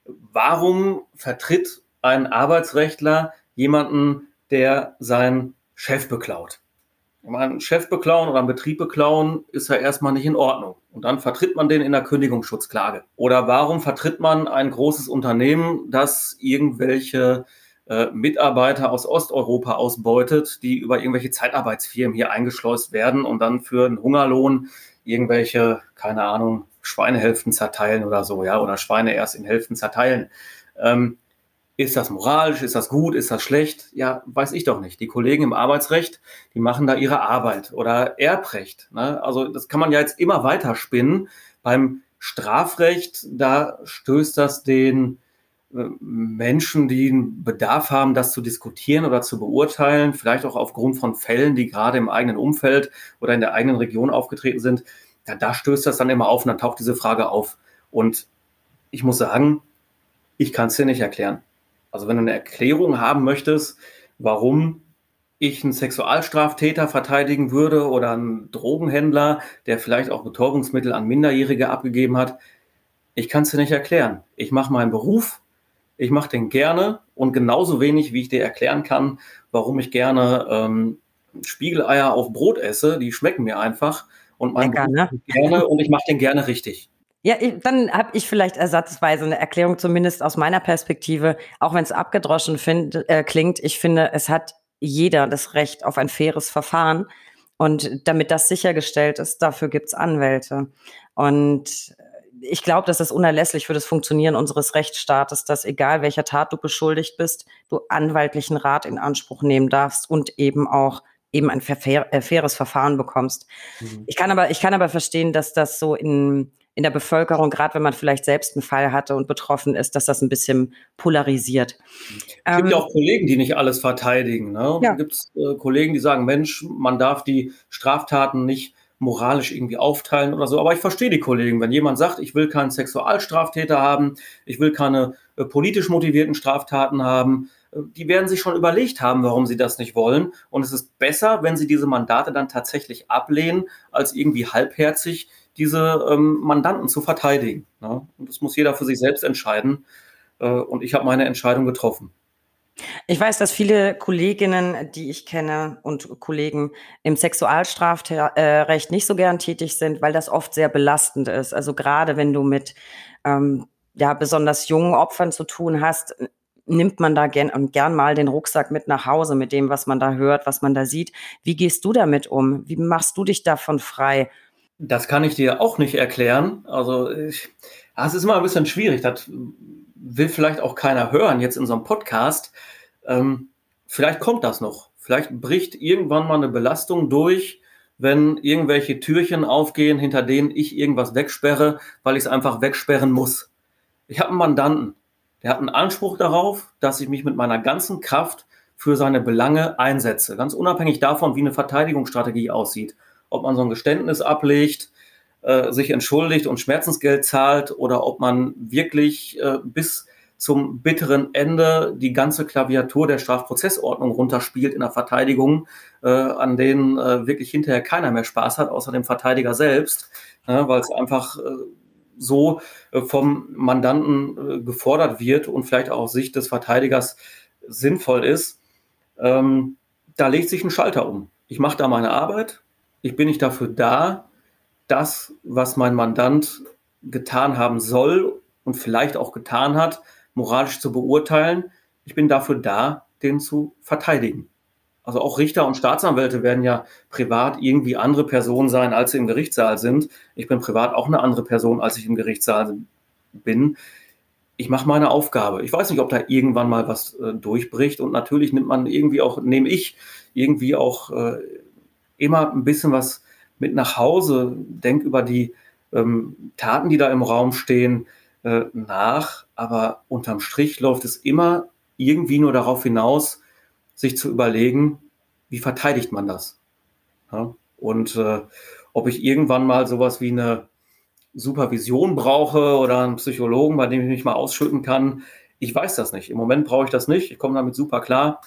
Warum vertritt ein Arbeitsrechtler jemanden, der seinen Chef beklaut? Einen Chef beklauen oder einen Betrieb beklauen ist ja erstmal nicht in Ordnung. Und dann vertritt man den in der Kündigungsschutzklage. Oder warum vertritt man ein großes Unternehmen, das irgendwelche äh, Mitarbeiter aus Osteuropa ausbeutet, die über irgendwelche Zeitarbeitsfirmen hier eingeschleust werden und dann für einen Hungerlohn irgendwelche, keine Ahnung, Schweinehälften zerteilen oder so, ja, oder Schweine erst in Hälften zerteilen. Ähm, ist das moralisch? Ist das gut? Ist das schlecht? Ja, weiß ich doch nicht. Die Kollegen im Arbeitsrecht, die machen da ihre Arbeit oder Erbrecht. Ne? Also das kann man ja jetzt immer weiter spinnen. Beim Strafrecht, da stößt das den äh, Menschen, die einen Bedarf haben, das zu diskutieren oder zu beurteilen, vielleicht auch aufgrund von Fällen, die gerade im eigenen Umfeld oder in der eigenen Region aufgetreten sind, ja, da stößt das dann immer auf und dann taucht diese Frage auf. Und ich muss sagen, ich kann es dir nicht erklären. Also wenn du eine Erklärung haben möchtest, warum ich einen Sexualstraftäter verteidigen würde oder einen Drogenhändler, der vielleicht auch Betäubungsmittel an Minderjährige abgegeben hat, ich kann es dir nicht erklären. Ich mache meinen Beruf, ich mache den gerne und genauso wenig, wie ich dir erklären kann, warum ich gerne ähm, Spiegeleier auf Brot esse. Die schmecken mir einfach und mein Lecker, ne? gerne und ich mache den gerne richtig. Ja, dann habe ich vielleicht ersatzweise eine Erklärung, zumindest aus meiner Perspektive, auch wenn es abgedroschen find, äh, klingt. Ich finde, es hat jeder das Recht auf ein faires Verfahren. Und damit das sichergestellt ist, dafür gibt's Anwälte. Und ich glaube, das ist unerlässlich für das Funktionieren unseres Rechtsstaates, dass egal welcher Tat du beschuldigt bist, du anwaltlichen Rat in Anspruch nehmen darfst und eben auch eben ein äh, faires Verfahren bekommst. Mhm. Ich kann aber, ich kann aber verstehen, dass das so in, in der Bevölkerung, gerade wenn man vielleicht selbst einen Fall hatte und betroffen ist, dass das ein bisschen polarisiert. Es gibt ähm, ja auch Kollegen, die nicht alles verteidigen. Ne? Ja. Gibt es äh, Kollegen, die sagen, Mensch, man darf die Straftaten nicht moralisch irgendwie aufteilen oder so. Aber ich verstehe die Kollegen, wenn jemand sagt, ich will keinen Sexualstraftäter haben, ich will keine äh, politisch motivierten Straftaten haben, äh, die werden sich schon überlegt haben, warum sie das nicht wollen. Und es ist besser, wenn sie diese Mandate dann tatsächlich ablehnen, als irgendwie halbherzig diese ähm, Mandanten zu verteidigen. Ne? Und das muss jeder für sich selbst entscheiden. Äh, und ich habe meine Entscheidung getroffen. Ich weiß, dass viele Kolleginnen, die ich kenne und Kollegen im Sexualstrafrecht nicht so gern tätig sind, weil das oft sehr belastend ist. Also gerade wenn du mit ähm, ja besonders jungen Opfern zu tun hast, nimmt man da gern, gern mal den Rucksack mit nach Hause mit dem, was man da hört, was man da sieht. Wie gehst du damit um? Wie machst du dich davon frei? Das kann ich dir auch nicht erklären. Also ich, es ist immer ein bisschen schwierig. Das will vielleicht auch keiner hören jetzt in so einem Podcast. Ähm, vielleicht kommt das noch. Vielleicht bricht irgendwann mal eine Belastung durch, wenn irgendwelche Türchen aufgehen, hinter denen ich irgendwas wegsperre, weil ich es einfach wegsperren muss. Ich habe einen Mandanten, der hat einen Anspruch darauf, dass ich mich mit meiner ganzen Kraft für seine Belange einsetze. Ganz unabhängig davon, wie eine Verteidigungsstrategie aussieht. Ob man so ein Geständnis ablegt, äh, sich entschuldigt und Schmerzensgeld zahlt oder ob man wirklich äh, bis zum bitteren Ende die ganze Klaviatur der Strafprozessordnung runterspielt in der Verteidigung, äh, an denen äh, wirklich hinterher keiner mehr Spaß hat, außer dem Verteidiger selbst, äh, weil es einfach äh, so äh, vom Mandanten gefordert wird und vielleicht auch aus Sicht des Verteidigers sinnvoll ist. Ähm, da legt sich ein Schalter um. Ich mache da meine Arbeit. Ich bin nicht dafür da, das, was mein Mandant getan haben soll und vielleicht auch getan hat, moralisch zu beurteilen. Ich bin dafür da, den zu verteidigen. Also auch Richter und Staatsanwälte werden ja privat irgendwie andere Personen sein, als sie im Gerichtssaal sind. Ich bin privat auch eine andere Person, als ich im Gerichtssaal bin. Ich mache meine Aufgabe. Ich weiß nicht, ob da irgendwann mal was äh, durchbricht. Und natürlich nimmt man irgendwie auch, nehme ich irgendwie auch äh, immer ein bisschen was mit nach Hause, denk über die ähm, Taten, die da im Raum stehen, äh, nach. Aber unterm Strich läuft es immer irgendwie nur darauf hinaus, sich zu überlegen, wie verteidigt man das? Ja? Und äh, ob ich irgendwann mal sowas wie eine Supervision brauche oder einen Psychologen, bei dem ich mich mal ausschütten kann, ich weiß das nicht. Im Moment brauche ich das nicht. Ich komme damit super klar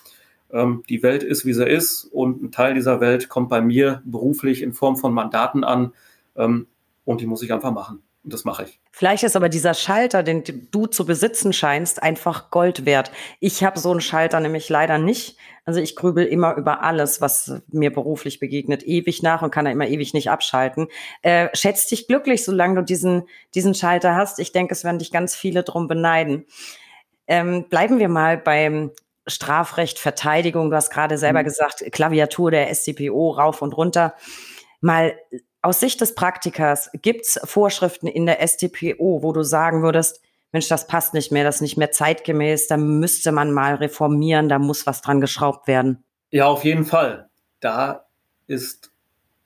die Welt ist, wie sie ist und ein Teil dieser Welt kommt bei mir beruflich in Form von Mandaten an ähm, und die muss ich einfach machen. Und das mache ich. Vielleicht ist aber dieser Schalter, den du zu besitzen scheinst, einfach Gold wert. Ich habe so einen Schalter nämlich leider nicht. Also ich grübel immer über alles, was mir beruflich begegnet, ewig nach und kann da immer ewig nicht abschalten. Äh, schätz dich glücklich, solange du diesen, diesen Schalter hast. Ich denke, es werden dich ganz viele drum beneiden. Ähm, bleiben wir mal beim Strafrecht, Verteidigung, du hast gerade selber mhm. gesagt, Klaviatur der SCPO rauf und runter. Mal aus Sicht des Praktikers, gibt's Vorschriften in der STPO, wo du sagen würdest, Mensch, das passt nicht mehr, das ist nicht mehr zeitgemäß, da müsste man mal reformieren, da muss was dran geschraubt werden? Ja, auf jeden Fall. Da ist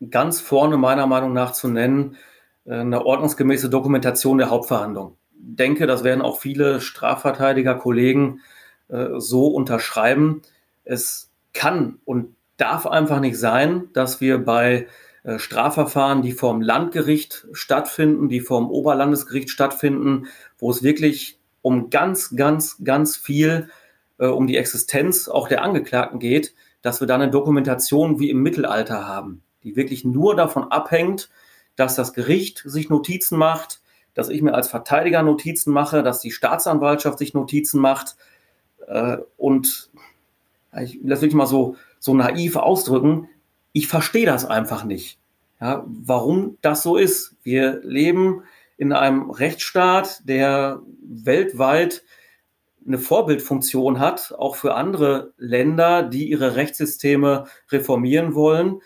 ganz vorne meiner Meinung nach zu nennen äh, eine ordnungsgemäße Dokumentation der Hauptverhandlung. Ich denke, das werden auch viele Strafverteidiger, Kollegen so unterschreiben. Es kann und darf einfach nicht sein, dass wir bei äh, Strafverfahren, die vom Landgericht stattfinden, die vom Oberlandesgericht stattfinden, wo es wirklich um ganz, ganz, ganz viel äh, um die Existenz auch der Angeklagten geht, dass wir da eine Dokumentation wie im Mittelalter haben, die wirklich nur davon abhängt, dass das Gericht sich Notizen macht, dass ich mir als Verteidiger Notizen mache, dass die Staatsanwaltschaft sich Notizen macht, äh, und ich lass wirklich mal so, so naiv ausdrücken, ich verstehe das einfach nicht. Ja, warum das so ist. Wir leben in einem Rechtsstaat, der weltweit eine Vorbildfunktion hat, auch für andere Länder, die ihre Rechtssysteme reformieren wollen.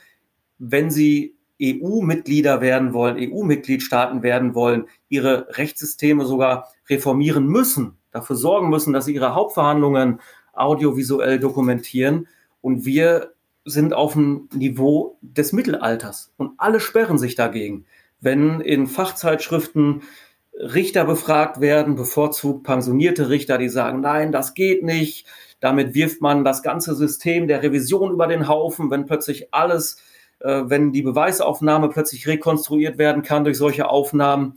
Wenn sie EU-Mitglieder werden wollen, EU-Mitgliedstaaten werden wollen, ihre Rechtssysteme sogar reformieren müssen, dafür sorgen müssen, dass sie ihre Hauptverhandlungen audiovisuell dokumentieren. Und wir sind auf dem Niveau des Mittelalters und alle sperren sich dagegen. Wenn in Fachzeitschriften Richter befragt werden, bevorzugt pensionierte Richter, die sagen, nein, das geht nicht. Damit wirft man das ganze System der Revision über den Haufen, wenn plötzlich alles äh, wenn die Beweisaufnahme plötzlich rekonstruiert werden kann durch solche Aufnahmen.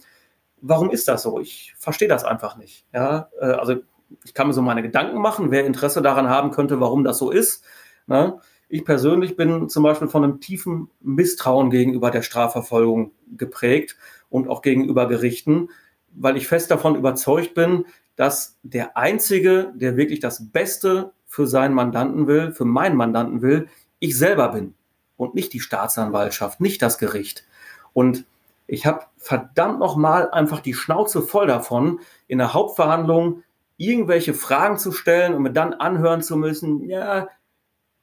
Warum ist das so? Ich verstehe das einfach nicht. Ja, äh, also ich kann mir so meine Gedanken machen, wer Interesse daran haben könnte, warum das so ist. Ne? Ich persönlich bin zum Beispiel von einem tiefen Misstrauen gegenüber der Strafverfolgung geprägt und auch gegenüber Gerichten, weil ich fest davon überzeugt bin, dass der Einzige, der wirklich das Beste für seinen Mandanten will, für meinen Mandanten will, ich selber bin und nicht die Staatsanwaltschaft, nicht das Gericht. Und ich habe verdammt nochmal einfach die Schnauze voll davon, in der Hauptverhandlung irgendwelche Fragen zu stellen und mir dann anhören zu müssen, ja,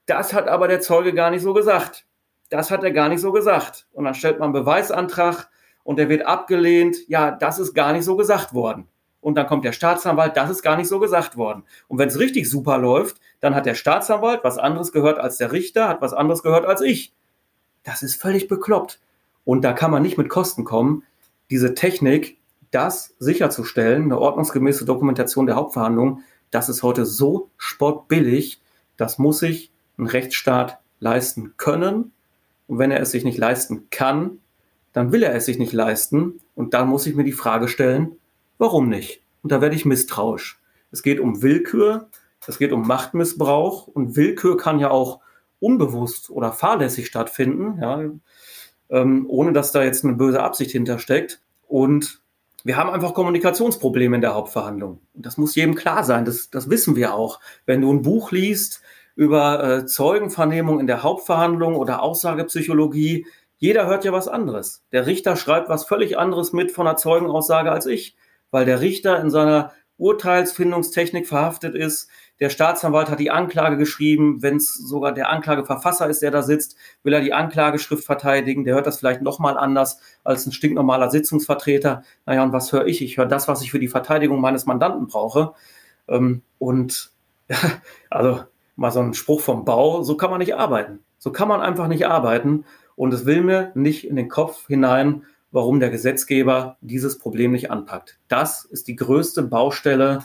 das hat aber der Zeuge gar nicht so gesagt. Das hat er gar nicht so gesagt. Und dann stellt man einen Beweisantrag und der wird abgelehnt. Ja, das ist gar nicht so gesagt worden. Und dann kommt der Staatsanwalt, das ist gar nicht so gesagt worden. Und wenn es richtig super läuft, dann hat der Staatsanwalt was anderes gehört als der Richter, hat was anderes gehört als ich. Das ist völlig bekloppt. Und da kann man nicht mit Kosten kommen. Diese Technik, das sicherzustellen, eine ordnungsgemäße Dokumentation der Hauptverhandlung, das ist heute so sportbillig, das muss sich ein Rechtsstaat leisten können. Und wenn er es sich nicht leisten kann, dann will er es sich nicht leisten. Und dann muss ich mir die Frage stellen, warum nicht? Und da werde ich misstrauisch. Es geht um Willkür, es geht um Machtmissbrauch und Willkür kann ja auch unbewusst oder fahrlässig stattfinden, ja, ähm, ohne dass da jetzt eine böse Absicht hintersteckt. Und wir haben einfach Kommunikationsprobleme in der Hauptverhandlung. Das muss jedem klar sein. Das, das wissen wir auch. Wenn du ein Buch liest über äh, Zeugenvernehmung in der Hauptverhandlung oder Aussagepsychologie, jeder hört ja was anderes. Der Richter schreibt was völlig anderes mit von der Zeugenaussage als ich, weil der Richter in seiner Urteilsfindungstechnik verhaftet ist. Der Staatsanwalt hat die Anklage geschrieben. Wenn es sogar der Anklageverfasser ist, der da sitzt, will er die Anklageschrift verteidigen. Der hört das vielleicht nochmal anders als ein stinknormaler Sitzungsvertreter. Naja, und was höre ich? Ich höre das, was ich für die Verteidigung meines Mandanten brauche. Ähm, und (laughs) also mal so ein Spruch vom Bau, so kann man nicht arbeiten. So kann man einfach nicht arbeiten. Und es will mir nicht in den Kopf hinein, warum der Gesetzgeber dieses Problem nicht anpackt. Das ist die größte Baustelle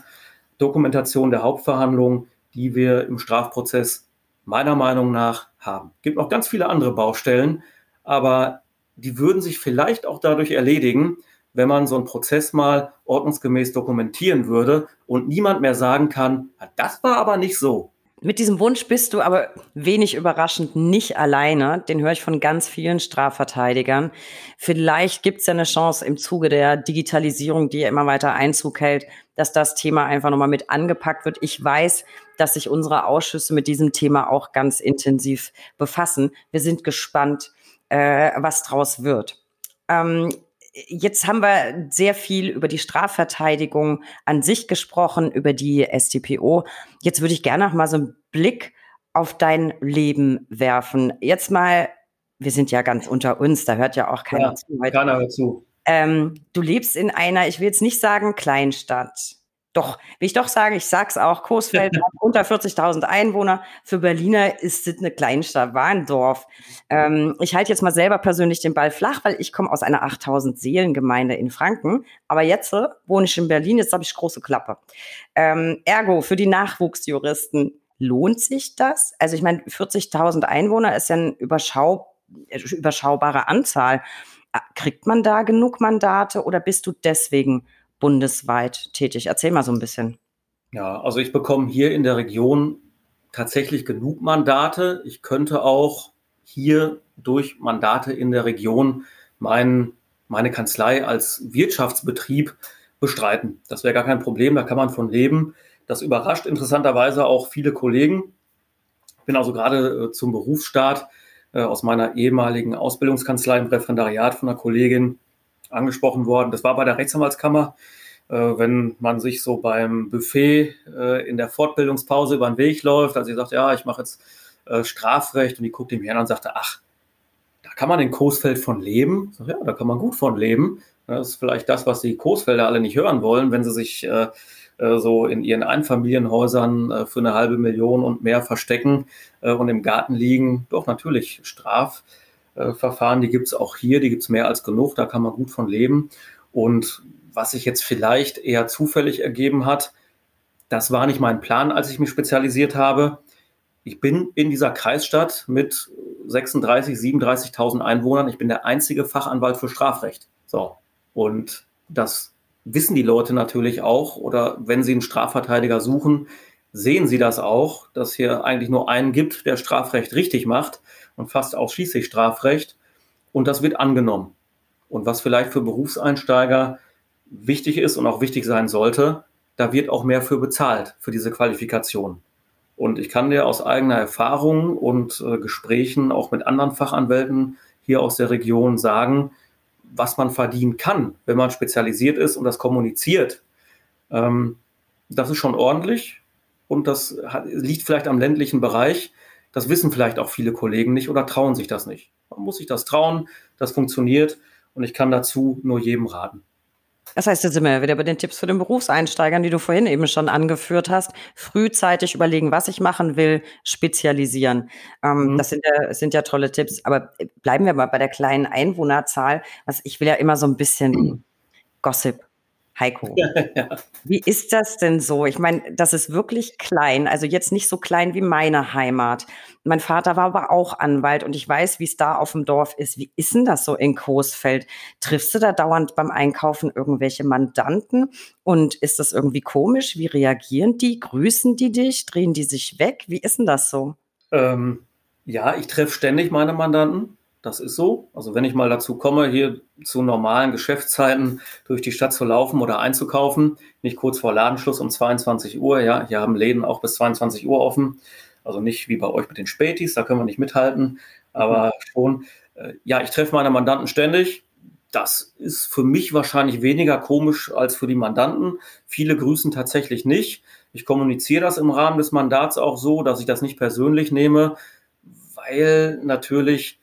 Dokumentation der Hauptverhandlung, die wir im Strafprozess meiner Meinung nach haben. Es gibt noch ganz viele andere Baustellen, aber die würden sich vielleicht auch dadurch erledigen, wenn man so einen Prozess mal ordnungsgemäß dokumentieren würde und niemand mehr sagen kann, das war aber nicht so. Mit diesem Wunsch bist du aber wenig überraschend nicht alleine. Den höre ich von ganz vielen Strafverteidigern. Vielleicht gibt es ja eine Chance im Zuge der Digitalisierung, die ja immer weiter Einzug hält, dass das Thema einfach nochmal mit angepackt wird. Ich weiß, dass sich unsere Ausschüsse mit diesem Thema auch ganz intensiv befassen. Wir sind gespannt, äh, was draus wird. Ähm, Jetzt haben wir sehr viel über die Strafverteidigung an sich gesprochen, über die StPO. Jetzt würde ich gerne noch mal so einen Blick auf dein Leben werfen. Jetzt mal, wir sind ja ganz unter uns, da hört ja auch keiner ja, zu. Heute. Keiner hört zu. Ähm, du lebst in einer, ich will jetzt nicht sagen Kleinstadt, doch, will ich doch sagen, ich sag's auch, Coesfeld (laughs) hat unter 40.000 Einwohner. Für Berliner ist es eine Kleinstadt, war ein Dorf. Ähm, ich halte jetzt mal selber persönlich den Ball flach, weil ich komme aus einer 8.000 Seelengemeinde in Franken. Aber jetzt äh, wohne ich in Berlin, jetzt habe ich große Klappe. Ähm, ergo, für die Nachwuchsjuristen, lohnt sich das? Also ich meine, 40.000 Einwohner ist ja eine überschau überschaubare Anzahl. Kriegt man da genug Mandate oder bist du deswegen bundesweit tätig. Erzähl mal so ein bisschen. Ja, also ich bekomme hier in der Region tatsächlich genug Mandate. Ich könnte auch hier durch Mandate in der Region mein, meine Kanzlei als Wirtschaftsbetrieb bestreiten. Das wäre gar kein Problem, da kann man von leben. Das überrascht interessanterweise auch viele Kollegen. Ich bin also gerade äh, zum Berufsstart aus meiner ehemaligen Ausbildungskanzlei im Referendariat von einer Kollegin angesprochen worden. Das war bei der Rechtsanwaltskammer, äh, wenn man sich so beim Buffet äh, in der Fortbildungspause über den Weg läuft. Also sie sagt, ja, ich mache jetzt äh, Strafrecht und die guckt ihm her und sagte, ach, da kann man in Coesfeld von leben. Sag, ja, da kann man gut von leben. Das ist vielleicht das, was die Coesfelder alle nicht hören wollen, wenn sie sich äh, äh so in ihren Einfamilienhäusern äh, für eine halbe Million und mehr verstecken äh, und im Garten liegen. Doch natürlich Straf. Äh, Verfahren, die gibt es auch hier, die gibt es mehr als genug, da kann man gut von leben. Und was sich jetzt vielleicht eher zufällig ergeben hat, das war nicht mein Plan, als ich mich spezialisiert habe. Ich bin in dieser Kreisstadt mit 36, 37.000 Einwohnern. Ich bin der einzige Fachanwalt für Strafrecht. So. Und das wissen die Leute natürlich auch. Oder wenn sie einen Strafverteidiger suchen, sehen sie das auch, dass hier eigentlich nur einen gibt, der Strafrecht richtig macht und fast ausschließlich Strafrecht. Und das wird angenommen. Und was vielleicht für Berufseinsteiger wichtig ist und auch wichtig sein sollte, da wird auch mehr für bezahlt, für diese Qualifikation. Und ich kann dir aus eigener Erfahrung und äh, Gesprächen auch mit anderen Fachanwälten hier aus der Region sagen, was man verdienen kann, wenn man spezialisiert ist und das kommuniziert. Ähm, das ist schon ordentlich und das hat, liegt vielleicht am ländlichen Bereich. Das wissen vielleicht auch viele Kollegen nicht oder trauen sich das nicht. Man muss sich das trauen, das funktioniert und ich kann dazu nur jedem raten. Das heißt, jetzt sind wir wieder bei den Tipps für den Berufseinsteigern, die du vorhin eben schon angeführt hast. Frühzeitig überlegen, was ich machen will, spezialisieren. Ähm, mhm. Das sind ja, sind ja tolle Tipps. Aber bleiben wir mal bei der kleinen Einwohnerzahl. Was ich will ja immer so ein bisschen mhm. (clears throat) Gossip Heiko, ja. wie ist das denn so? Ich meine, das ist wirklich klein, also jetzt nicht so klein wie meine Heimat. Mein Vater war aber auch Anwalt und ich weiß, wie es da auf dem Dorf ist. Wie ist denn das so in Coesfeld? Triffst du da dauernd beim Einkaufen irgendwelche Mandanten? Und ist das irgendwie komisch? Wie reagieren die? Grüßen die dich? Drehen die sich weg? Wie ist denn das so? Ähm, ja, ich treffe ständig meine Mandanten. Das ist so. Also wenn ich mal dazu komme, hier zu normalen Geschäftszeiten durch die Stadt zu laufen oder einzukaufen, nicht kurz vor Ladenschluss um 22 Uhr, ja, hier haben Läden auch bis 22 Uhr offen. Also nicht wie bei euch mit den Spätis, da können wir nicht mithalten, aber schon. Äh, ja, ich treffe meine Mandanten ständig. Das ist für mich wahrscheinlich weniger komisch als für die Mandanten. Viele grüßen tatsächlich nicht. Ich kommuniziere das im Rahmen des Mandats auch so, dass ich das nicht persönlich nehme, weil natürlich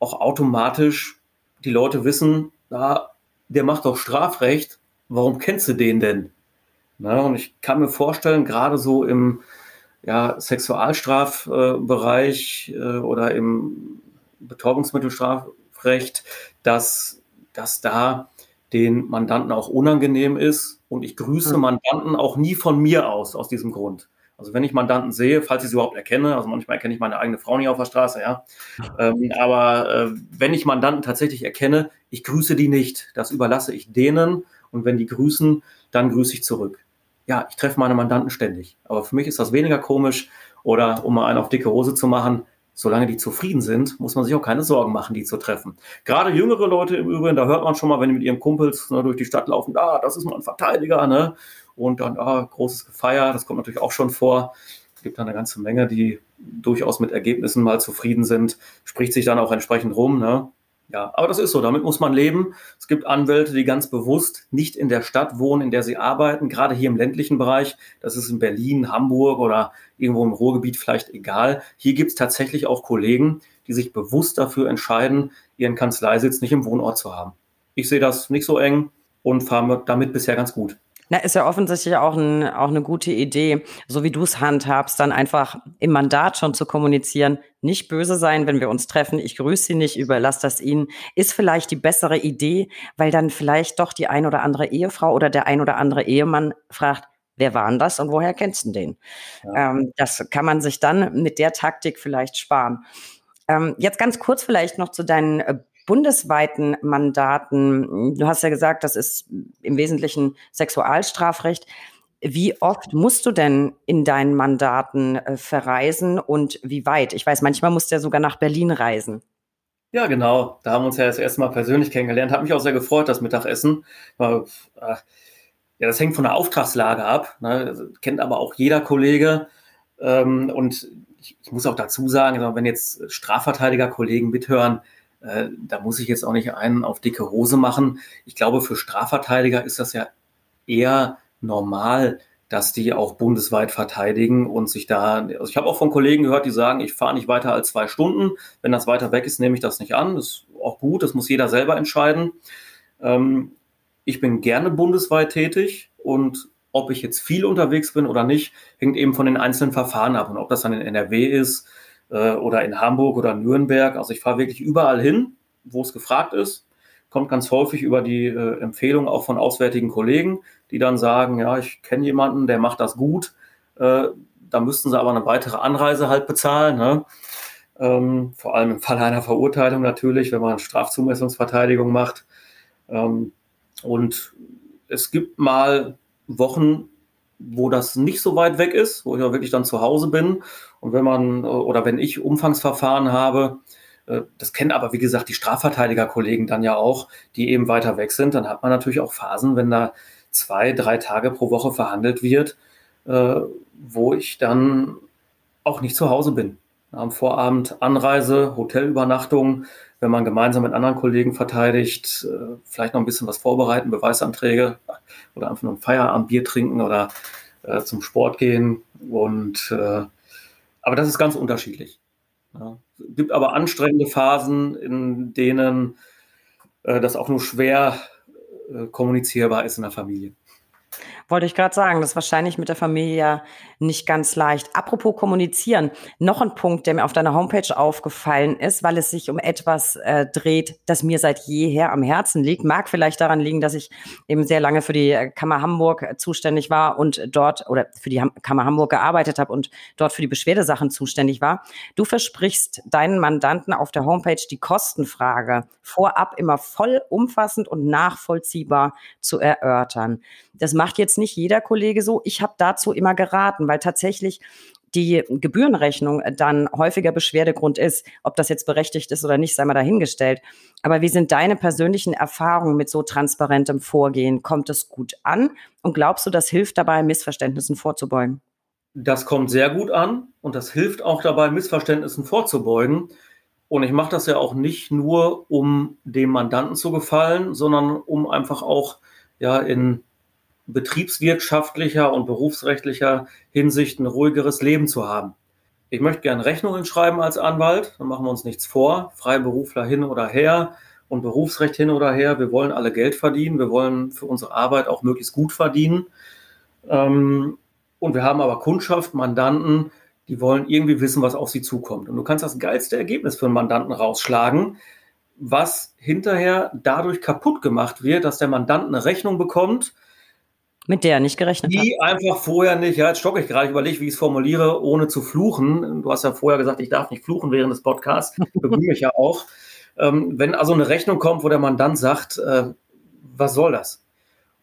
auch automatisch die Leute wissen, na, der macht doch Strafrecht, warum kennst du den denn? Na, und ich kann mir vorstellen, gerade so im ja, Sexualstrafbereich äh, oder im Betäubungsmittelstrafrecht, dass, dass da den Mandanten auch unangenehm ist. Und ich grüße mhm. Mandanten auch nie von mir aus, aus diesem Grund. Also wenn ich Mandanten sehe, falls ich sie überhaupt erkenne, also manchmal erkenne ich meine eigene Frau nicht auf der Straße, ja. Ähm, aber äh, wenn ich Mandanten tatsächlich erkenne, ich grüße die nicht. Das überlasse ich denen. Und wenn die grüßen, dann grüße ich zurück. Ja, ich treffe meine Mandanten ständig. Aber für mich ist das weniger komisch. Oder um mal einen auf dicke Hose zu machen, solange die zufrieden sind, muss man sich auch keine Sorgen machen, die zu treffen. Gerade jüngere Leute im Übrigen, da hört man schon mal, wenn die mit ihren Kumpels ne, durch die Stadt laufen, ah, das ist mal ein Verteidiger, ne? Und dann, ah, großes Gefeier, das kommt natürlich auch schon vor. Es gibt dann eine ganze Menge, die durchaus mit Ergebnissen mal zufrieden sind, spricht sich dann auch entsprechend rum, ne? Ja, aber das ist so, damit muss man leben. Es gibt Anwälte, die ganz bewusst nicht in der Stadt wohnen, in der sie arbeiten, gerade hier im ländlichen Bereich. Das ist in Berlin, Hamburg oder irgendwo im Ruhrgebiet vielleicht egal. Hier gibt es tatsächlich auch Kollegen, die sich bewusst dafür entscheiden, ihren Kanzleisitz nicht im Wohnort zu haben. Ich sehe das nicht so eng und fahre damit bisher ganz gut. Na, ist ja offensichtlich auch, ein, auch eine gute Idee, so wie du es handhabst, dann einfach im Mandat schon zu kommunizieren, nicht böse sein, wenn wir uns treffen, ich grüße Sie nicht, überlasse das Ihnen, ist vielleicht die bessere Idee, weil dann vielleicht doch die ein oder andere Ehefrau oder der ein oder andere Ehemann fragt, wer war denn das und woher kennst du den? Ja. Ähm, das kann man sich dann mit der Taktik vielleicht sparen. Ähm, jetzt ganz kurz vielleicht noch zu deinen äh, bundesweiten Mandaten, du hast ja gesagt, das ist im Wesentlichen Sexualstrafrecht. Wie oft musst du denn in deinen Mandaten äh, verreisen und wie weit? Ich weiß, manchmal musst du ja sogar nach Berlin reisen. Ja, genau. Da haben wir uns ja das erste Mal persönlich kennengelernt. Hat mich auch sehr gefreut, das Mittagessen. War, äh, ja, das hängt von der Auftragslage ab. Ne? Kennt aber auch jeder Kollege. Ähm, und ich, ich, muss auch dazu sagen, wenn jetzt Strafverteidiger-Kollegen mithören, äh, da muss ich jetzt auch nicht einen auf dicke Hose machen. Ich glaube, für Strafverteidiger ist das ja eher normal, dass die auch bundesweit verteidigen und sich da, also ich habe auch von Kollegen gehört, die sagen, ich fahre nicht weiter als zwei Stunden. Wenn das weiter weg ist, nehme ich das nicht an. Das ist auch gut, das muss jeder selber entscheiden. Ähm, ich bin gerne bundesweit tätig und ob ich jetzt viel unterwegs bin oder nicht, hängt eben von den einzelnen Verfahren ab. Und ob das dann in NRW ist, äh, oder in Hamburg oder Nürnberg. Also ich fahre wirklich überall hin, wo es gefragt ist. Kommt ganz häufig über die äh, Empfehlung auch von auswärtigen Kollegen, die dann sagen, ja, ich kenne jemanden, der macht das gut. Äh, da müssten sie aber eine weitere Anreise halt bezahlen. Ne? Ähm, vor allem im Fall einer Verurteilung natürlich, wenn man Strafzumessungsverteidigung macht. Ähm, und es gibt mal Wochen, wo das nicht so weit weg ist, wo ich auch wirklich dann zu Hause bin. Und wenn man oder wenn ich Umfangsverfahren habe, äh, das kennen aber, wie gesagt, die Strafverteidigerkollegen dann ja auch, die eben weiter weg sind, dann hat man natürlich auch Phasen, wenn da zwei, drei Tage pro Woche verhandelt wird, äh, wo ich dann auch nicht zu Hause bin. Am Vorabend Anreise, Hotelübernachtung, wenn man gemeinsam mit anderen Kollegen verteidigt, äh, vielleicht noch ein bisschen was vorbereiten, Beweisanträge oder einfach nur ein Feierabendbier trinken oder äh, zum Sport gehen. Und äh, aber das ist ganz unterschiedlich. Ja. Es gibt aber anstrengende Phasen, in denen äh, das auch nur schwer äh, kommunizierbar ist in der Familie. Wollte ich gerade sagen, das ist wahrscheinlich mit der Familie ja nicht ganz leicht. Apropos kommunizieren, noch ein Punkt, der mir auf deiner Homepage aufgefallen ist, weil es sich um etwas äh, dreht, das mir seit jeher am Herzen liegt. Mag vielleicht daran liegen, dass ich eben sehr lange für die äh, Kammer Hamburg äh, zuständig war und dort oder für die Ham Kammer Hamburg gearbeitet habe und dort für die Beschwerdesachen zuständig war. Du versprichst deinen Mandanten auf der Homepage die Kostenfrage vorab immer voll umfassend und nachvollziehbar zu erörtern. Das macht jetzt nicht jeder Kollege so. Ich habe dazu immer geraten, weil tatsächlich die Gebührenrechnung dann häufiger Beschwerdegrund ist. Ob das jetzt berechtigt ist oder nicht, sei mal dahingestellt. Aber wie sind deine persönlichen Erfahrungen mit so transparentem Vorgehen? Kommt es gut an? Und glaubst du, das hilft dabei, Missverständnissen vorzubeugen? Das kommt sehr gut an und das hilft auch dabei, Missverständnissen vorzubeugen. Und ich mache das ja auch nicht nur, um dem Mandanten zu gefallen, sondern um einfach auch ja in betriebswirtschaftlicher und berufsrechtlicher Hinsicht ein ruhigeres Leben zu haben. Ich möchte gerne Rechnungen schreiben als Anwalt, dann machen wir uns nichts vor, Freiberufler hin oder her und Berufsrecht hin oder her. Wir wollen alle Geld verdienen, wir wollen für unsere Arbeit auch möglichst gut verdienen. Ähm, und wir haben aber Kundschaft, Mandanten, die wollen irgendwie wissen, was auf sie zukommt. Und du kannst das geilste Ergebnis für einen Mandanten rausschlagen, was hinterher dadurch kaputt gemacht wird, dass der Mandant eine Rechnung bekommt, mit der er nicht gerechnet die hat. Die einfach vorher nicht, ja, jetzt stocke ich gerade, ich überlege, wie ich es formuliere, ohne zu fluchen. Du hast ja vorher gesagt, ich darf nicht fluchen während des Podcasts. (laughs) Bemühe mich ja auch. Ähm, wenn also eine Rechnung kommt, wo der Mandant sagt, äh, was soll das?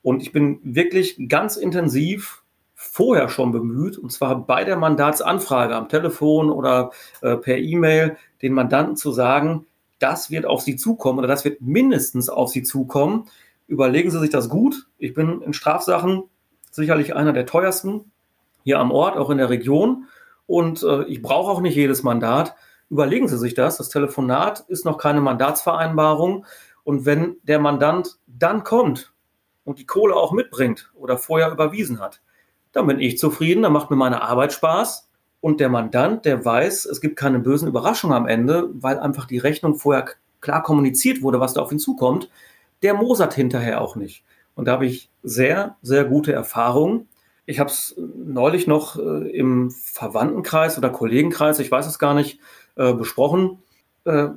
Und ich bin wirklich ganz intensiv vorher schon bemüht, und zwar bei der Mandatsanfrage am Telefon oder äh, per E-Mail, den Mandanten zu sagen, das wird auf Sie zukommen oder das wird mindestens auf Sie zukommen überlegen Sie sich das gut. Ich bin in Strafsachen sicherlich einer der teuersten hier am Ort, auch in der Region. Und äh, ich brauche auch nicht jedes Mandat. Überlegen Sie sich das. Das Telefonat ist noch keine Mandatsvereinbarung. Und wenn der Mandant dann kommt und die Kohle auch mitbringt oder vorher überwiesen hat, dann bin ich zufrieden, dann macht mir meine Arbeit Spaß. Und der Mandant, der weiß, es gibt keine bösen Überraschungen am Ende, weil einfach die Rechnung vorher klar kommuniziert wurde, was da auf ihn zukommt der mosert hinterher auch nicht. Und da habe ich sehr, sehr gute Erfahrungen. Ich habe es neulich noch äh, im Verwandtenkreis oder Kollegenkreis, ich weiß es gar nicht, äh, besprochen. Äh,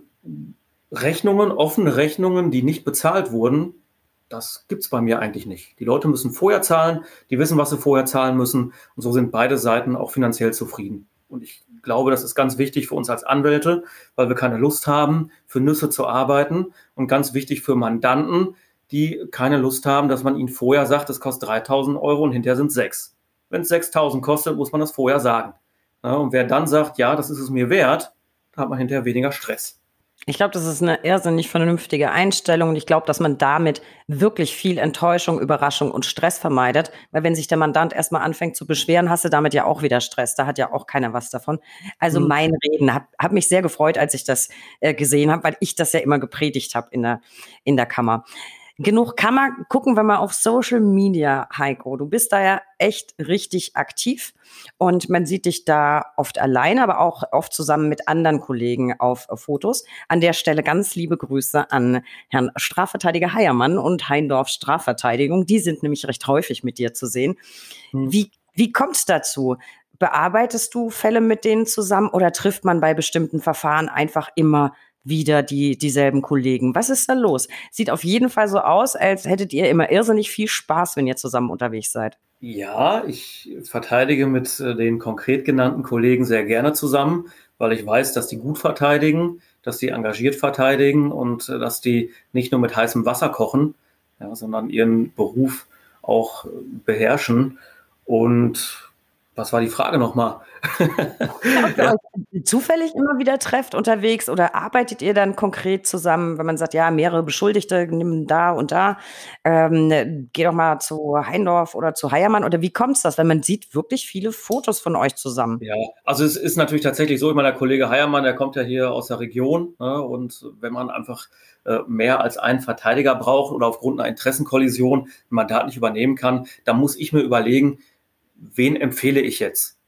Rechnungen, offene Rechnungen, die nicht bezahlt wurden, das gibt es bei mir eigentlich nicht. Die Leute müssen vorher zahlen, die wissen, was sie vorher zahlen müssen. Und so sind beide Seiten auch finanziell zufrieden. Und ich glaube, das ist ganz wichtig für uns als Anwälte, weil wir keine Lust haben, für Nüsse zu arbeiten. Und ganz wichtig für Mandanten, die keine Lust haben, dass man ihnen vorher sagt, es kostet 3000 Euro und hinterher sind sechs. Wenn es 6000 kostet, muss man das vorher sagen. Ja, und wer dann sagt, ja, das ist es mir wert, da hat man hinterher weniger Stress. Ich glaube, das ist eine irrsinnig vernünftige Einstellung und ich glaube, dass man damit wirklich viel Enttäuschung, Überraschung und Stress vermeidet, weil wenn sich der Mandant erstmal anfängt zu beschweren, hast du damit ja auch wieder Stress. Da hat ja auch keiner was davon. Also mhm. mein Reden hat, hat mich sehr gefreut, als ich das äh, gesehen habe, weil ich das ja immer gepredigt habe in der, in der Kammer genug Kammer. Gucken wir mal auf Social Media, Heiko. Du bist da ja echt richtig aktiv und man sieht dich da oft alleine, aber auch oft zusammen mit anderen Kollegen auf Fotos. An der Stelle ganz liebe Grüße an Herrn Strafverteidiger Heiermann und Heindorf Strafverteidigung. Die sind nämlich recht häufig mit dir zu sehen. Hm. Wie, wie kommt es dazu? Bearbeitest du Fälle mit denen zusammen oder trifft man bei bestimmten Verfahren einfach immer wieder die, dieselben Kollegen. Was ist da los? Sieht auf jeden Fall so aus, als hättet ihr immer irrsinnig viel Spaß, wenn ihr zusammen unterwegs seid. Ja, ich verteidige mit äh, den konkret genannten Kollegen sehr gerne zusammen, weil ich weiß, dass die gut verteidigen, dass die engagiert verteidigen und äh, dass die nicht nur mit heißem Wasser kochen, ja, sondern ihren Beruf auch beherrschen. Und was war die Frage nochmal? (laughs) ja, zufällig immer wieder trefft unterwegs oder arbeitet ihr dann konkret zusammen, wenn man sagt, ja, mehrere Beschuldigte nehmen da und da, ähm, geh doch mal zu Heindorf oder zu Heiermann oder wie kommt es das? Weil man sieht wirklich viele Fotos von euch zusammen. Ja, also es ist natürlich tatsächlich so, ich meine, der Kollege Heiermann, der kommt ja hier aus der Region ne, und wenn man einfach äh, mehr als einen Verteidiger braucht oder aufgrund einer Interessenkollision ein Mandat nicht übernehmen kann, dann muss ich mir überlegen, wen empfehle ich jetzt?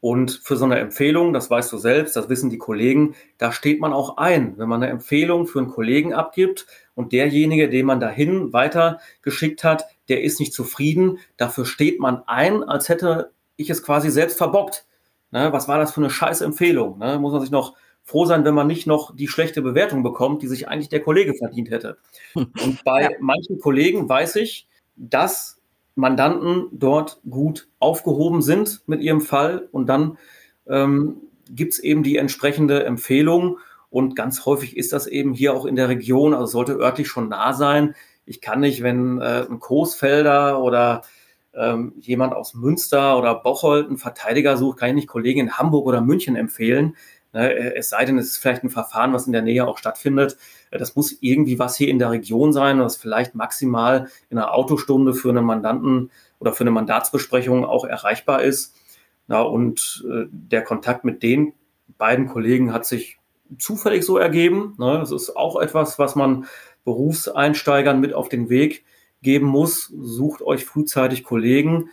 Und für so eine Empfehlung, das weißt du selbst, das wissen die Kollegen, da steht man auch ein. Wenn man eine Empfehlung für einen Kollegen abgibt und derjenige, den man dahin weitergeschickt hat, der ist nicht zufrieden, dafür steht man ein, als hätte ich es quasi selbst verbockt. Ne, was war das für eine scheiß Empfehlung? Ne, muss man sich noch froh sein, wenn man nicht noch die schlechte Bewertung bekommt, die sich eigentlich der Kollege verdient hätte. Und bei ja. manchen Kollegen weiß ich, dass Mandanten dort gut aufgehoben sind mit ihrem Fall und dann ähm, gibt es eben die entsprechende Empfehlung und ganz häufig ist das eben hier auch in der Region, also sollte örtlich schon nah sein. Ich kann nicht, wenn äh, ein Coesfelder oder ähm, jemand aus Münster oder Bocholt einen Verteidiger sucht, kann ich nicht Kollegen in Hamburg oder München empfehlen. Ne, es sei denn, es ist vielleicht ein Verfahren, was in der Nähe auch stattfindet. Äh, das muss irgendwie was hier in der Region sein, was vielleicht maximal in einer Autostunde für einen Mandanten oder für eine Mandatsbesprechung auch erreichbar ist. Und äh, der Kontakt mit den beiden Kollegen hat sich zufällig so ergeben. Ne? Das ist auch etwas, was man Berufseinsteigern mit auf den Weg geben muss. Sucht euch frühzeitig Kollegen,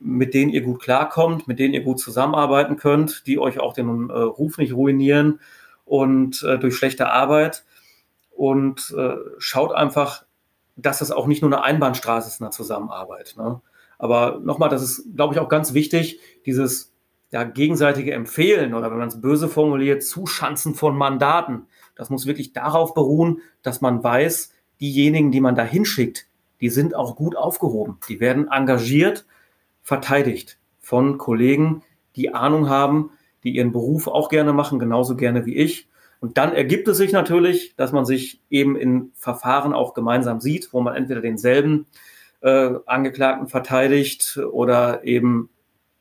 mit denen ihr gut klarkommt, mit denen ihr gut zusammenarbeiten könnt, die euch auch den äh, Ruf nicht ruinieren und äh, durch schlechte Arbeit und äh, schaut einfach, dass das auch nicht nur eine Einbahnstraße ist in der Zusammenarbeit. Ne? Aber nochmal, das ist, glaube ich, auch ganz wichtig, dieses ja, gegenseitige Empfehlen oder wenn man es böse formuliert, Zuschanzen von Mandaten. Das muss wirklich darauf beruhen, dass man weiß, diejenigen, die man da hinschickt, die sind auch gut aufgehoben. Die werden engagiert, verteidigt von Kollegen, die Ahnung haben, die ihren Beruf auch gerne machen, genauso gerne wie ich und dann ergibt es sich natürlich, dass man sich eben in Verfahren auch gemeinsam sieht, wo man entweder denselben äh, Angeklagten verteidigt oder eben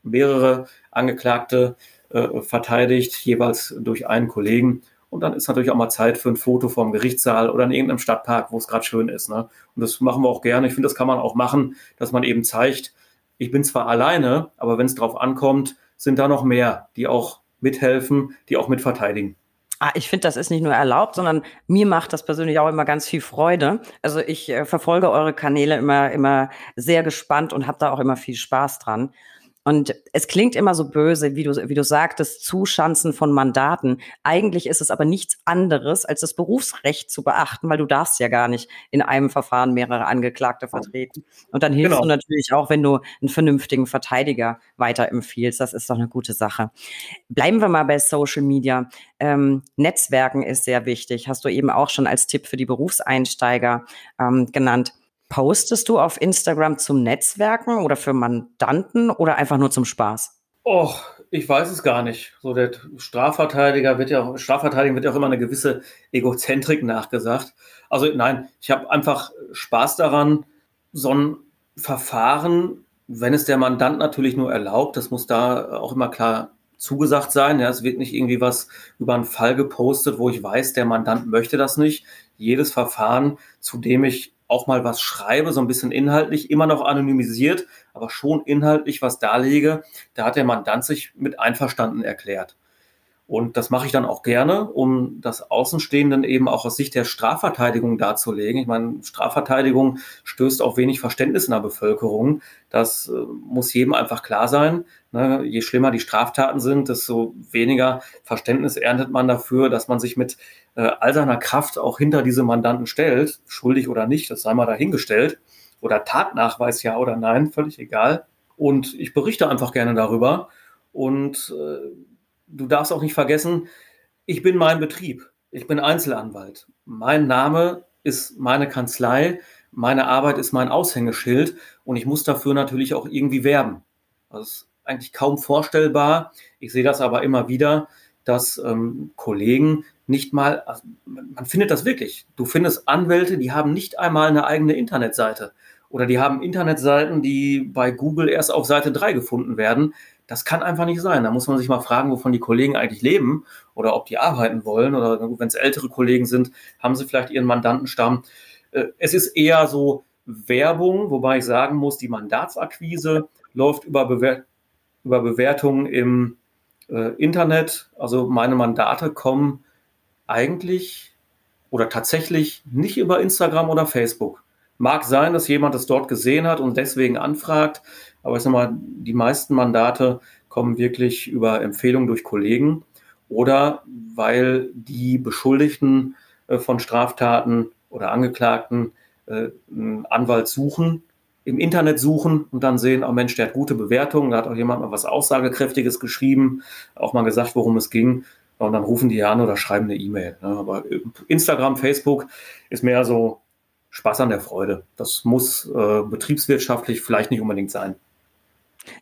mehrere Angeklagte äh, verteidigt, jeweils durch einen Kollegen. Und dann ist natürlich auch mal Zeit für ein Foto vom Gerichtssaal oder in irgendeinem Stadtpark, wo es gerade schön ist. Ne? Und das machen wir auch gerne. Ich finde, das kann man auch machen, dass man eben zeigt, ich bin zwar alleine, aber wenn es drauf ankommt, sind da noch mehr, die auch mithelfen, die auch mitverteidigen. Ah, ich finde, das ist nicht nur erlaubt, sondern mir macht das persönlich auch immer ganz viel Freude. Also ich äh, verfolge eure Kanäle immer, immer sehr gespannt und habe da auch immer viel Spaß dran. Und es klingt immer so böse, wie du, wie du sagtest, Zuschanzen von Mandaten. Eigentlich ist es aber nichts anderes, als das Berufsrecht zu beachten, weil du darfst ja gar nicht in einem Verfahren mehrere Angeklagte vertreten. Und dann hilfst genau. du natürlich auch, wenn du einen vernünftigen Verteidiger weiterempfiehlst. Das ist doch eine gute Sache. Bleiben wir mal bei Social Media. Ähm, Netzwerken ist sehr wichtig. Hast du eben auch schon als Tipp für die Berufseinsteiger ähm, genannt. Postest du auf Instagram zum Netzwerken oder für Mandanten oder einfach nur zum Spaß? Oh, ich weiß es gar nicht. So der Strafverteidiger wird ja auch, Strafverteidigung wird ja auch immer eine gewisse Egozentrik nachgesagt. Also nein, ich habe einfach Spaß daran, so ein Verfahren, wenn es der Mandant natürlich nur erlaubt, das muss da auch immer klar zugesagt sein. Ja, es wird nicht irgendwie was über einen Fall gepostet, wo ich weiß, der Mandant möchte das nicht. Jedes Verfahren, zu dem ich auch mal was schreibe, so ein bisschen inhaltlich, immer noch anonymisiert, aber schon inhaltlich was darlege, da hat der Mandant sich mit einverstanden erklärt. Und das mache ich dann auch gerne, um das Außenstehenden eben auch aus Sicht der Strafverteidigung darzulegen. Ich meine, Strafverteidigung stößt auf wenig Verständnis in der Bevölkerung. Das äh, muss jedem einfach klar sein. Ne? Je schlimmer die Straftaten sind, desto weniger Verständnis erntet man dafür, dass man sich mit äh, all seiner Kraft auch hinter diese Mandanten stellt, schuldig oder nicht, das sei mal dahingestellt. Oder Tatnachweis ja oder nein, völlig egal. Und ich berichte einfach gerne darüber. Und äh, du darfst auch nicht vergessen, ich bin mein Betrieb. Ich bin Einzelanwalt. Mein Name ist meine Kanzlei. Meine Arbeit ist mein Aushängeschild. Und ich muss dafür natürlich auch irgendwie werben. Das ist eigentlich kaum vorstellbar. Ich sehe das aber immer wieder, dass ähm, Kollegen nicht mal, also man findet das wirklich. Du findest Anwälte, die haben nicht einmal eine eigene Internetseite oder die haben Internetseiten, die bei Google erst auf Seite 3 gefunden werden. Das kann einfach nicht sein. Da muss man sich mal fragen, wovon die Kollegen eigentlich leben oder ob die arbeiten wollen oder wenn es ältere Kollegen sind, haben sie vielleicht ihren Mandantenstamm. Äh, es ist eher so Werbung, wobei ich sagen muss, die Mandatsakquise läuft über, Bewer über Bewertungen im äh, Internet. Also meine Mandate kommen eigentlich oder tatsächlich nicht über Instagram oder Facebook. Mag sein, dass jemand es dort gesehen hat und deswegen anfragt, aber ich sag mal, die meisten Mandate kommen wirklich über Empfehlungen durch Kollegen oder weil die Beschuldigten äh, von Straftaten oder Angeklagten äh, einen Anwalt suchen, im Internet suchen und dann sehen, oh Mensch, der hat gute Bewertungen, da hat auch jemand mal was Aussagekräftiges geschrieben, auch mal gesagt, worum es ging. Und dann rufen die an oder schreiben eine E-Mail. Ne? Aber Instagram, Facebook ist mehr so Spaß an der Freude. Das muss äh, betriebswirtschaftlich vielleicht nicht unbedingt sein.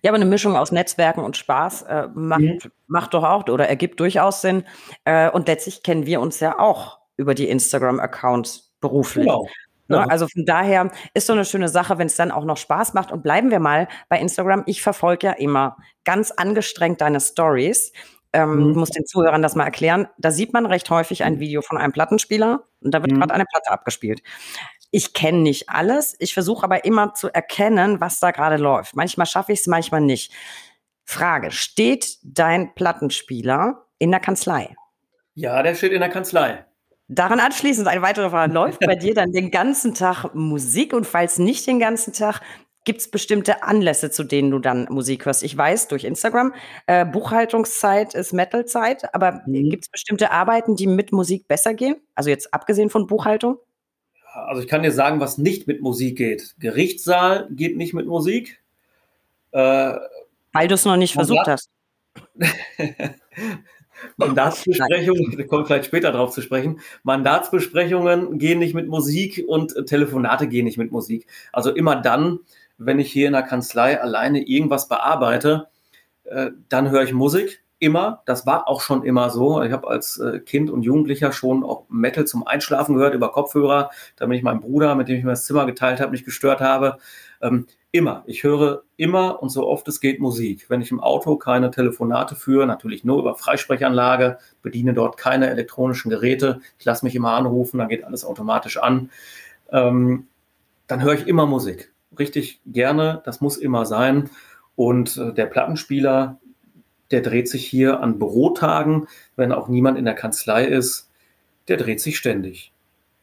Ja, aber eine Mischung aus Netzwerken und Spaß äh, macht, mhm. macht doch auch oder ergibt durchaus Sinn. Äh, und letztlich kennen wir uns ja auch über die Instagram-Accounts beruflich. Genau. Ne? Ja. Also von daher ist so eine schöne Sache, wenn es dann auch noch Spaß macht. Und bleiben wir mal bei Instagram. Ich verfolge ja immer ganz angestrengt deine Stories. Ähm, mhm. muss den Zuhörern das mal erklären. Da sieht man recht häufig ein Video von einem Plattenspieler und da wird mhm. gerade eine Platte abgespielt. Ich kenne nicht alles. Ich versuche aber immer zu erkennen, was da gerade läuft. Manchmal schaffe ich es, manchmal nicht. Frage, steht dein Plattenspieler in der Kanzlei? Ja, der steht in der Kanzlei. Daran anschließend eine weitere Frage. Läuft bei dir dann den ganzen Tag Musik und falls nicht den ganzen Tag, Gibt es bestimmte Anlässe, zu denen du dann Musik hörst? Ich weiß durch Instagram, äh, Buchhaltungszeit ist Metalzeit, aber mhm. gibt es bestimmte Arbeiten, die mit Musik besser gehen? Also jetzt abgesehen von Buchhaltung? Also ich kann dir sagen, was nicht mit Musik geht. Gerichtssaal geht nicht mit Musik. Äh, Weil du es noch nicht versucht hast. (laughs) Mandatsbesprechungen, kommen vielleicht später darauf zu sprechen. Mandatsbesprechungen gehen nicht mit Musik und Telefonate gehen nicht mit Musik. Also immer dann, wenn ich hier in der Kanzlei alleine irgendwas bearbeite, äh, dann höre ich Musik. Immer. Das war auch schon immer so. Ich habe als äh, Kind und Jugendlicher schon auch Metal zum Einschlafen gehört über Kopfhörer, damit ich meinen Bruder, mit dem ich mir das Zimmer geteilt habe, nicht gestört habe. Immer. Ich höre immer und so oft es geht Musik. Wenn ich im Auto keine Telefonate führe, natürlich nur über Freisprechanlage, bediene dort keine elektronischen Geräte. Ich lasse mich immer anrufen, dann geht alles automatisch an. Ähm, dann höre ich immer Musik richtig gerne, das muss immer sein. Und äh, der Plattenspieler, der dreht sich hier an Bürotagen, wenn auch niemand in der Kanzlei ist, der dreht sich ständig.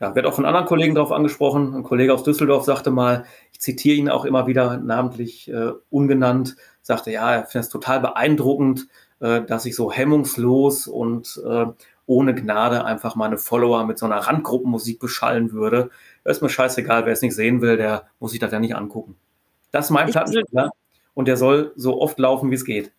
Ja, wird auch von anderen Kollegen darauf angesprochen. Ein Kollege aus Düsseldorf sagte mal, ich zitiere ihn auch immer wieder namentlich äh, ungenannt, sagte, ja, er findet es total beeindruckend, äh, dass ich so hemmungslos und äh, ohne Gnade einfach meine Follower mit so einer Randgruppenmusik beschallen würde. Ist mir scheißegal, wer es nicht sehen will, der muss sich das ja nicht angucken. Das ist mein Plattenspieler und der soll so oft laufen, wie es geht.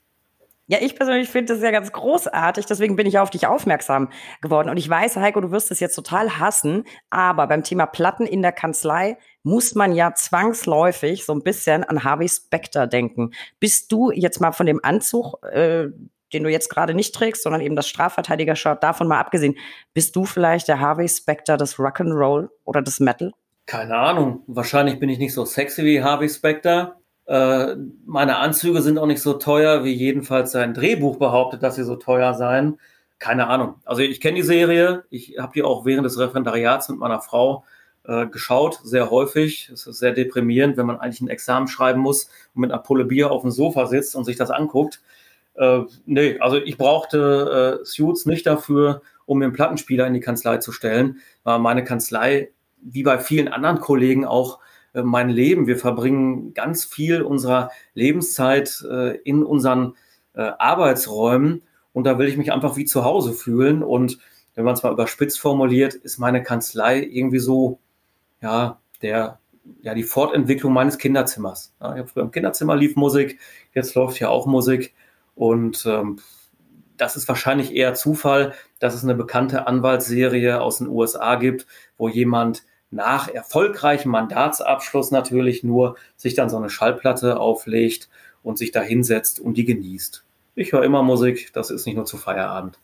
Ja, ich persönlich finde das ja ganz großartig, deswegen bin ich auf dich aufmerksam geworden. Und ich weiß, Heiko, du wirst es jetzt total hassen, aber beim Thema Platten in der Kanzlei muss man ja zwangsläufig so ein bisschen an Harvey Specter denken. Bist du jetzt mal von dem Anzug, äh, den du jetzt gerade nicht trägst, sondern eben das Strafverteidiger-Shirt, davon mal abgesehen, bist du vielleicht der Harvey Specter des Rock'n'Roll oder des Metal? Keine Ahnung. Wahrscheinlich bin ich nicht so sexy wie Harvey Specter. Äh, meine Anzüge sind auch nicht so teuer, wie jedenfalls sein Drehbuch behauptet, dass sie so teuer seien. Keine Ahnung. Also ich kenne die Serie. Ich habe die auch während des Referendariats mit meiner Frau äh, geschaut, sehr häufig. Es ist sehr deprimierend, wenn man eigentlich ein Examen schreiben muss und mit einer Pulle Bier auf dem Sofa sitzt und sich das anguckt. Äh, nee, also ich brauchte äh, Suits nicht dafür, um einen Plattenspieler in die Kanzlei zu stellen. War meine Kanzlei, wie bei vielen anderen Kollegen auch, mein Leben. Wir verbringen ganz viel unserer Lebenszeit äh, in unseren äh, Arbeitsräumen und da will ich mich einfach wie zu Hause fühlen. Und wenn man es mal überspitzt formuliert, ist meine Kanzlei irgendwie so, ja, der, ja, die Fortentwicklung meines Kinderzimmers. Ja, ich habe früher im Kinderzimmer lief Musik, jetzt läuft hier auch Musik. Und ähm, das ist wahrscheinlich eher Zufall, dass es eine bekannte Anwaltsserie aus den USA gibt, wo jemand nach erfolgreichem Mandatsabschluss natürlich nur sich dann so eine Schallplatte auflegt und sich da hinsetzt und die genießt. Ich höre immer Musik, das ist nicht nur zu Feierabend.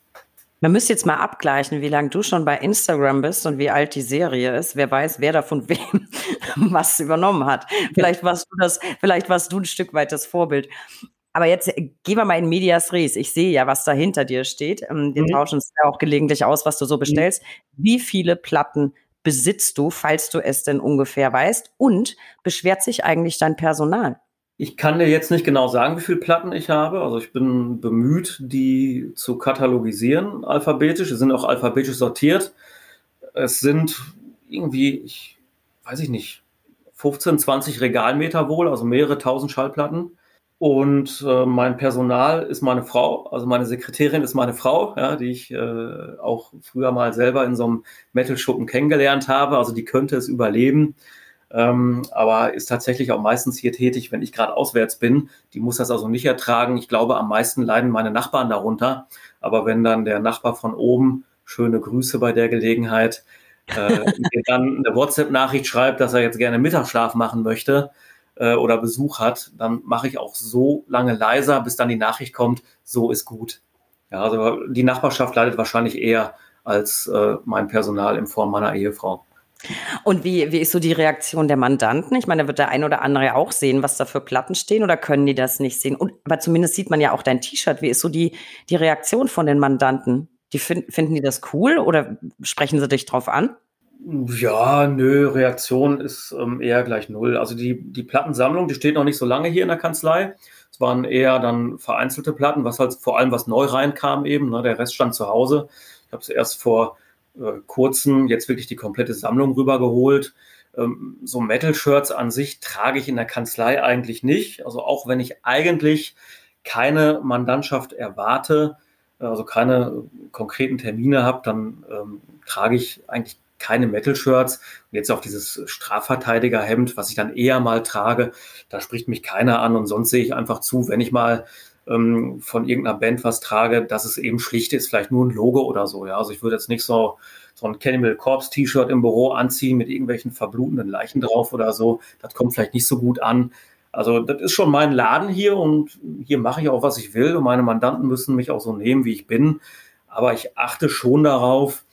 Man müsste jetzt mal abgleichen, wie lange du schon bei Instagram bist und wie alt die Serie ist. Wer weiß, wer da von (laughs) wem was übernommen hat. Vielleicht warst du das, vielleicht warst du ein Stück weit das Vorbild. Aber jetzt äh, gehen wir mal in Medias Res. Ich sehe ja, was da hinter dir steht. Ähm, wir mhm. tauschen es ja auch gelegentlich aus, was du so mhm. bestellst. Mhm. Wie viele Platten besitzt du, falls du es denn ungefähr weißt? Und beschwert sich eigentlich dein Personal? Ich kann dir jetzt nicht genau sagen, wie viele Platten ich habe. Also ich bin bemüht, die zu katalogisieren alphabetisch. Sie sind auch alphabetisch sortiert. Es sind irgendwie, ich weiß ich nicht, 15, 20 Regalmeter wohl, also mehrere tausend Schallplatten. Und äh, mein Personal ist meine Frau, also meine Sekretärin ist meine Frau, ja, die ich äh, auch früher mal selber in so einem Metal-Schuppen kennengelernt habe. Also die könnte es überleben, ähm, aber ist tatsächlich auch meistens hier tätig, wenn ich gerade auswärts bin. Die muss das also nicht ertragen. Ich glaube, am meisten leiden meine Nachbarn darunter. Aber wenn dann der Nachbar von oben, schöne Grüße bei der Gelegenheit, äh, (laughs) dann eine WhatsApp-Nachricht schreibt, dass er jetzt gerne Mittagsschlaf machen möchte, äh, oder Besuch hat, dann mache ich auch so lange leiser, bis dann die Nachricht kommt, so ist gut. Ja, also die Nachbarschaft leidet wahrscheinlich eher als äh, mein Personal in Form meiner Ehefrau. Und wie, wie ist so die Reaktion der Mandanten? Ich meine, da wird der ein oder andere auch sehen, was da für Platten stehen oder können die das nicht sehen? Und, aber zumindest sieht man ja auch dein T-Shirt. Wie ist so die, die Reaktion von den Mandanten? Die find, finden die das cool oder sprechen sie dich drauf an? Ja, nö, Reaktion ist ähm, eher gleich null. Also die, die Plattensammlung, die steht noch nicht so lange hier in der Kanzlei. Es waren eher dann vereinzelte Platten, was halt vor allem was neu reinkam eben. Ne? Der Rest stand zu Hause. Ich habe es erst vor äh, kurzem jetzt wirklich die komplette Sammlung rübergeholt. Ähm, so Metal-Shirts an sich trage ich in der Kanzlei eigentlich nicht. Also auch wenn ich eigentlich keine Mandantschaft erwarte, also keine konkreten Termine habe, dann ähm, trage ich eigentlich keine Metal-Shirts. Und jetzt auch dieses Strafverteidiger-Hemd, was ich dann eher mal trage, da spricht mich keiner an. Und sonst sehe ich einfach zu, wenn ich mal ähm, von irgendeiner Band was trage, dass es eben schlicht ist, vielleicht nur ein Logo oder so. Ja, also ich würde jetzt nicht so so ein Cannibal Corpse T-Shirt im Büro anziehen mit irgendwelchen verblutenden Leichen drauf oder so. Das kommt vielleicht nicht so gut an. Also das ist schon mein Laden hier und hier mache ich auch, was ich will und meine Mandanten müssen mich auch so nehmen, wie ich bin. Aber ich achte schon darauf,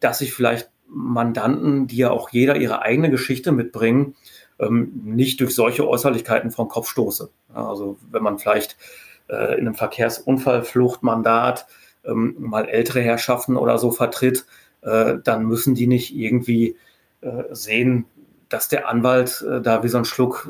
dass ich vielleicht Mandanten, die ja auch jeder ihre eigene Geschichte mitbringen, ähm, nicht durch solche Äußerlichkeiten vom Kopf stoße. also wenn man vielleicht äh, in einem Verkehrsunfallfluchtmandat ähm, mal ältere Herrschaften oder so vertritt, äh, dann müssen die nicht irgendwie äh, sehen, dass der Anwalt da wie so ein Schluck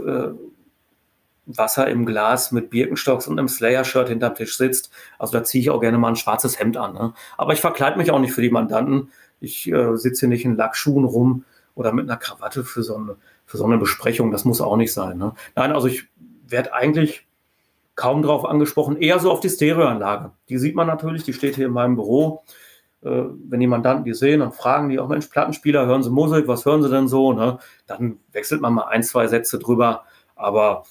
Wasser im Glas mit Birkenstocks und einem Slayer-Shirt hinterm Tisch sitzt. Also da ziehe ich auch gerne mal ein schwarzes Hemd an. Ne? Aber ich verkleide mich auch nicht für die Mandanten. Ich äh, sitze nicht in Lackschuhen rum oder mit einer Krawatte für so eine, für so eine Besprechung. Das muss auch nicht sein. Ne? Nein, also ich werde eigentlich kaum drauf angesprochen, eher so auf die Stereoanlage. Die sieht man natürlich, die steht hier in meinem Büro. Äh, wenn die Mandanten die sehen und fragen die auch, Mensch, Plattenspieler, hören Sie Musik, was hören Sie denn so? Ne? Dann wechselt man mal ein, zwei Sätze drüber, aber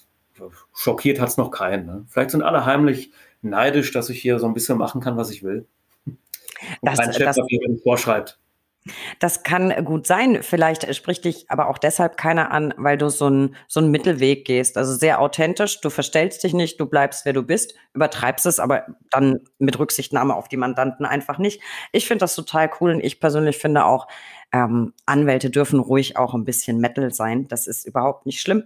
schockiert hat es noch keinen. Ne? Vielleicht sind alle heimlich neidisch, dass ich hier so ein bisschen machen kann, was ich will. Das, Chef das, vorschreibt. Das kann gut sein. Vielleicht spricht dich aber auch deshalb keiner an, weil du so einen so einen Mittelweg gehst. Also sehr authentisch. Du verstellst dich nicht, du bleibst, wer du bist, übertreibst es, aber dann mit Rücksichtnahme auf die Mandanten einfach nicht. Ich finde das total cool und ich persönlich finde auch, ähm, Anwälte dürfen ruhig auch ein bisschen Metal sein. Das ist überhaupt nicht schlimm.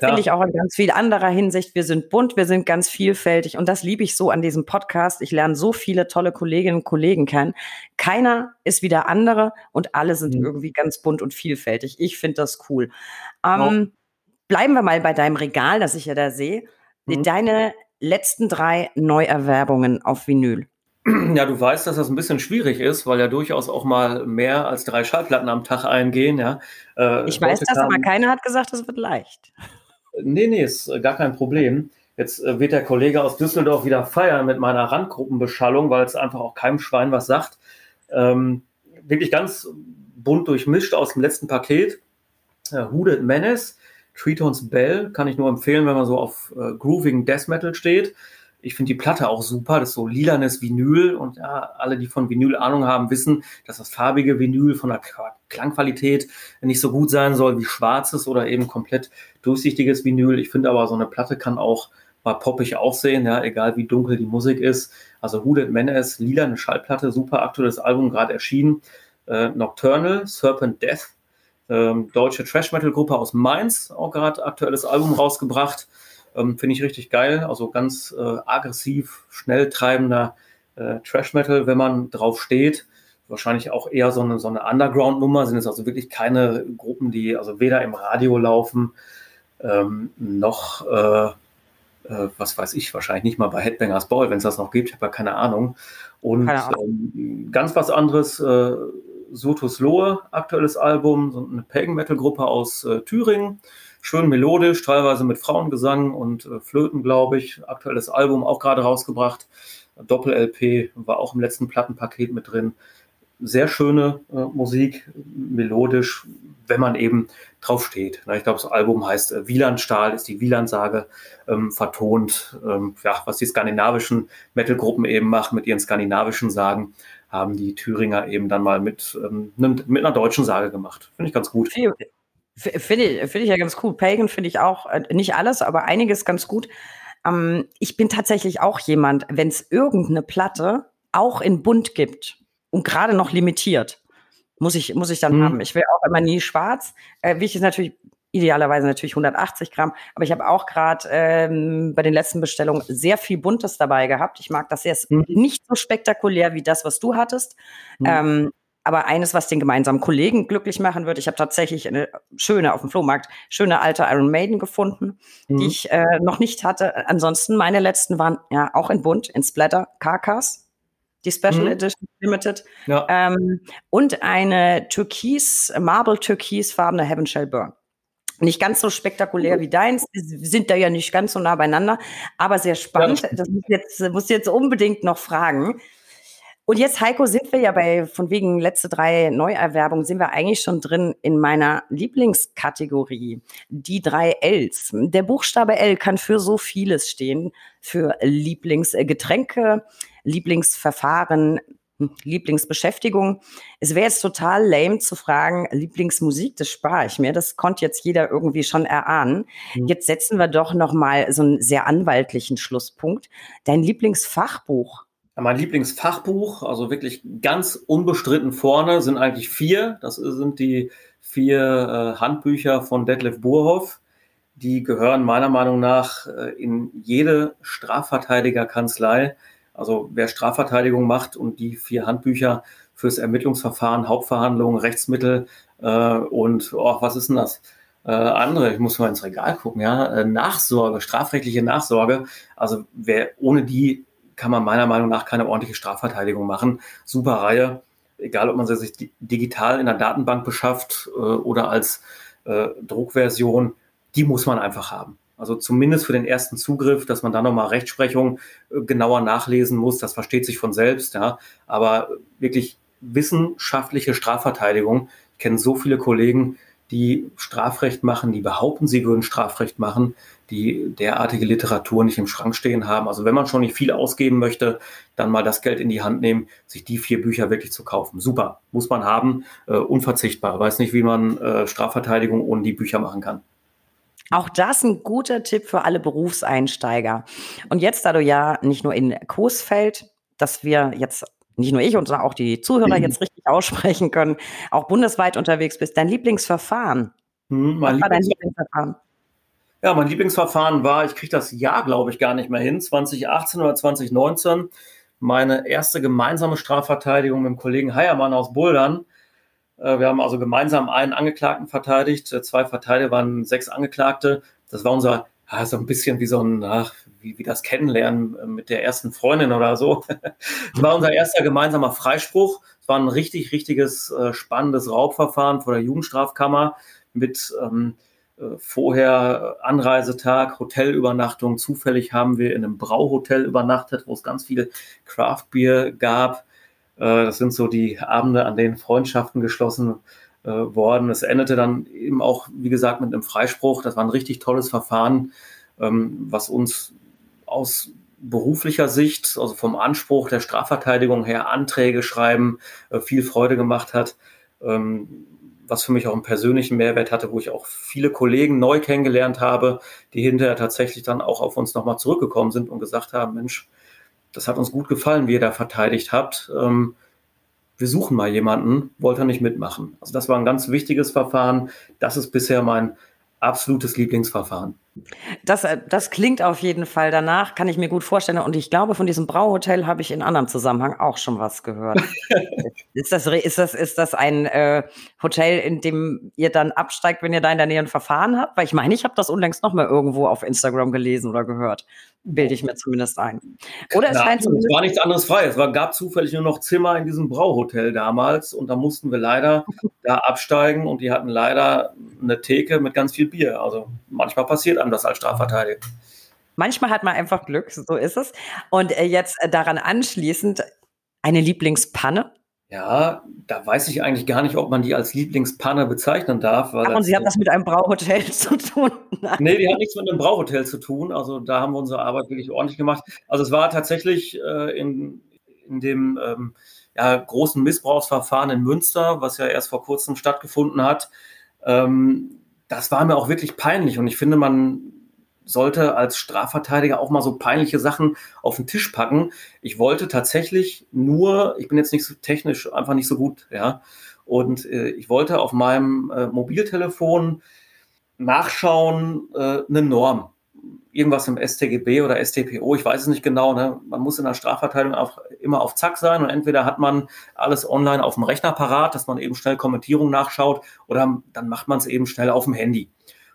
Finde ich auch in ganz viel anderer Hinsicht. Wir sind bunt, wir sind ganz vielfältig und das liebe ich so an diesem Podcast. Ich lerne so viele tolle Kolleginnen und Kollegen kennen. Keiner ist wie der andere und alle sind mhm. irgendwie ganz bunt und vielfältig. Ich finde das cool. Ähm, Bleiben wir mal bei deinem Regal, das ich ja da sehe. Mhm. Deine letzten drei Neuerwerbungen auf Vinyl. Ja, du weißt, dass das ein bisschen schwierig ist, weil ja durchaus auch mal mehr als drei Schallplatten am Tag eingehen. Ja. Äh, ich weiß das, aber keiner hat gesagt, es wird leicht. Nee, nee, ist gar kein Problem. Jetzt äh, wird der Kollege aus Düsseldorf wieder feiern mit meiner Randgruppenbeschallung, weil es einfach auch keinem Schwein was sagt. Ähm, wirklich ganz bunt durchmischt aus dem letzten Paket. Äh, Hooded Menace, Tritones Bell, kann ich nur empfehlen, wenn man so auf äh, Grooving Death Metal steht. Ich finde die Platte auch super, das ist so lilanes Vinyl und ja, alle, die von Vinyl Ahnung haben, wissen, dass das farbige Vinyl von der Klangqualität nicht so gut sein soll wie schwarzes oder eben komplett durchsichtiges Vinyl. Ich finde aber, so eine Platte kann auch mal poppig aussehen, ja, egal wie dunkel die Musik ist. Also Hooded Menace, lila eine Schallplatte, super aktuelles Album, gerade erschienen. Äh, Nocturnal, Serpent Death, ähm, deutsche Trash-Metal-Gruppe aus Mainz, auch gerade aktuelles Album rausgebracht. Ähm, Finde ich richtig geil, also ganz äh, aggressiv, schnell treibender äh, Trash-Metal, wenn man drauf steht. Wahrscheinlich auch eher so eine, so eine Underground-Nummer, sind es also wirklich keine Gruppen, die also weder im Radio laufen, ähm, noch, äh, äh, was weiß ich, wahrscheinlich nicht mal bei Headbangers Ball, wenn es das noch gibt, ich habe ja keine Ahnung. Und ähm, ganz was anderes, äh, Sotus Lohe, aktuelles Album, so eine Pagan-Metal-Gruppe aus äh, Thüringen. Schön melodisch, teilweise mit Frauengesang und äh, Flöten, glaube ich. Aktuelles Album auch gerade rausgebracht. Doppel-LP war auch im letzten Plattenpaket mit drin sehr schöne äh, Musik, melodisch, wenn man eben drauf steht. Ich glaube, das Album heißt äh, Wielandstahl, ist die Wielandsage ähm, vertont. Ähm, ja, was die skandinavischen Metalgruppen eben machen mit ihren skandinavischen Sagen, haben die Thüringer eben dann mal mit, ähm, mit einer deutschen Sage gemacht. Finde ich ganz gut. Finde ich, find ich ja ganz cool. Pagan finde ich auch, äh, nicht alles, aber einiges ganz gut. Ähm, ich bin tatsächlich auch jemand, wenn es irgendeine Platte auch in Bunt gibt, und gerade noch limitiert. Muss ich, muss ich dann mhm. haben. Ich will auch immer nie schwarz. Äh, wichtig ist natürlich idealerweise natürlich 180 Gramm. Aber ich habe auch gerade ähm, bei den letzten Bestellungen sehr viel Buntes dabei gehabt. Ich mag das sehr mhm. nicht so spektakulär wie das, was du hattest. Mhm. Ähm, aber eines, was den gemeinsamen Kollegen glücklich machen wird, ich habe tatsächlich eine schöne auf dem Flohmarkt, schöne alte Iron Maiden gefunden, mhm. die ich äh, noch nicht hatte. Ansonsten meine letzten waren ja auch in Bunt, in Splatter, Carcass, die Special mhm. Edition Limited. Ja. Ähm, und eine türkis, marble türkisfarbene Heaven Shall Burn. Nicht ganz so spektakulär wie deins, wir sind da ja nicht ganz so nah beieinander, aber sehr spannend. Ja. Das muss jetzt, muss jetzt unbedingt noch fragen. Und jetzt, Heiko, sind wir ja bei, von wegen letzte drei Neuerwerbungen, sind wir eigentlich schon drin in meiner Lieblingskategorie. Die drei Ls. Der Buchstabe L kann für so vieles stehen. Für Lieblingsgetränke, Lieblingsverfahren, hm, Lieblingsbeschäftigung. Es wäre jetzt total lame zu fragen, Lieblingsmusik, das spare ich mir. Das konnte jetzt jeder irgendwie schon erahnen. Mhm. Jetzt setzen wir doch noch mal so einen sehr anwaltlichen Schlusspunkt. Dein Lieblingsfachbuch. Mein Lieblingsfachbuch, also wirklich ganz unbestritten vorne, sind eigentlich vier. Das sind die vier äh, Handbücher von Detlef Burhoff. Die gehören meiner Meinung nach äh, in jede Strafverteidigerkanzlei also wer Strafverteidigung macht und die vier Handbücher fürs Ermittlungsverfahren, Hauptverhandlungen, Rechtsmittel äh, und oh, was ist denn das? Äh, andere, ich muss mal ins Regal gucken, ja, äh, Nachsorge, strafrechtliche Nachsorge. Also wer ohne die kann man meiner Meinung nach keine ordentliche Strafverteidigung machen. Super Reihe, egal ob man sie sich digital in der Datenbank beschafft äh, oder als äh, Druckversion, die muss man einfach haben. Also zumindest für den ersten Zugriff, dass man da nochmal Rechtsprechung äh, genauer nachlesen muss, das versteht sich von selbst, ja. Aber wirklich wissenschaftliche Strafverteidigung. Ich kenne so viele Kollegen, die Strafrecht machen, die behaupten, sie würden Strafrecht machen, die derartige Literatur nicht im Schrank stehen haben. Also wenn man schon nicht viel ausgeben möchte, dann mal das Geld in die Hand nehmen, sich die vier Bücher wirklich zu kaufen. Super, muss man haben, äh, unverzichtbar. Weiß nicht, wie man äh, Strafverteidigung ohne die Bücher machen kann. Auch das ein guter Tipp für alle Berufseinsteiger. Und jetzt, da du ja nicht nur in Coesfeld, dass wir jetzt nicht nur ich, sondern auch die Zuhörer mhm. jetzt richtig aussprechen können, auch bundesweit unterwegs bist, dein Lieblingsverfahren. Mein Was war dein Lieblingsverfahren? Ja, mein Lieblingsverfahren war, ich kriege das Jahr, glaube ich, gar nicht mehr hin, 2018 oder 2019, meine erste gemeinsame Strafverteidigung mit dem Kollegen Heiermann aus Buldern. Äh, wir haben also gemeinsam einen Angeklagten verteidigt. Äh, zwei Verteidiger waren sechs Angeklagte. Das war unser, ja, so ein bisschen wie so ein, ach, wie, wie das Kennenlernen äh, mit der ersten Freundin oder so. (laughs) Das war unser erster gemeinsamer Freispruch. Es war ein richtig, richtiges, spannendes Raubverfahren vor der Jugendstrafkammer mit ähm, vorher Anreisetag, Hotelübernachtung. Zufällig haben wir in einem Brauhotel übernachtet, wo es ganz viel Craftbier gab. Äh, das sind so die Abende, an denen Freundschaften geschlossen äh, worden. Es endete dann eben auch, wie gesagt, mit einem Freispruch. Das war ein richtig tolles Verfahren, ähm, was uns aus beruflicher Sicht, also vom Anspruch der Strafverteidigung her, Anträge schreiben, äh, viel Freude gemacht hat. Ähm, was für mich auch einen persönlichen Mehrwert hatte, wo ich auch viele Kollegen neu kennengelernt habe, die hinterher tatsächlich dann auch auf uns nochmal zurückgekommen sind und gesagt haben, Mensch, das hat uns gut gefallen, wie ihr da verteidigt habt. Ähm, wir suchen mal jemanden, wollt ihr nicht mitmachen. Also das war ein ganz wichtiges Verfahren. Das ist bisher mein absolutes Lieblingsverfahren. Das, äh, das klingt auf jeden Fall danach, kann ich mir gut vorstellen. Und ich glaube, von diesem Brauhotel habe ich in anderem Zusammenhang auch schon was gehört. (laughs) ist, das, ist, das, ist das ein äh, Hotel, in dem ihr dann absteigt, wenn ihr da in der Nähe ein Verfahren habt? Weil ich meine, ich habe das unlängst noch mal irgendwo auf Instagram gelesen oder gehört. Bilde ich mir zumindest ein. Oder es, scheint es war nichts anderes frei. Es war, gab zufällig nur noch Zimmer in diesem Brauhotel damals und da mussten wir leider (laughs) da absteigen und die hatten leider eine Theke mit ganz viel Bier. Also manchmal passiert einem das als Strafverteidiger. Manchmal hat man einfach Glück, so ist es. Und äh, jetzt äh, daran anschließend eine Lieblingspanne? Ja, da weiß ich eigentlich gar nicht, ob man die als Lieblingspanne bezeichnen darf. Ach, und sie hat das mit einem Brauhotel (laughs) zu tun? Nein. Nee, die hat nichts mit einem Brauhotel zu tun. Also da haben wir unsere Arbeit wirklich ordentlich gemacht. Also es war tatsächlich äh, in, in dem ähm, ja, großen Missbrauchsverfahren in Münster, was ja erst vor kurzem stattgefunden hat. Ähm, das war mir auch wirklich peinlich. Und ich finde, man sollte als Strafverteidiger auch mal so peinliche Sachen auf den Tisch packen. Ich wollte tatsächlich nur, ich bin jetzt nicht so technisch einfach nicht so gut, ja. Und äh, ich wollte auf meinem äh, Mobiltelefon nachschauen, äh, eine Norm. Irgendwas im StGB oder StPO, ich weiß es nicht genau. Ne? Man muss in der Strafverteidigung auch immer auf Zack sein und entweder hat man alles online auf dem Rechner parat, dass man eben schnell Kommentierung nachschaut oder dann macht man es eben schnell auf dem Handy.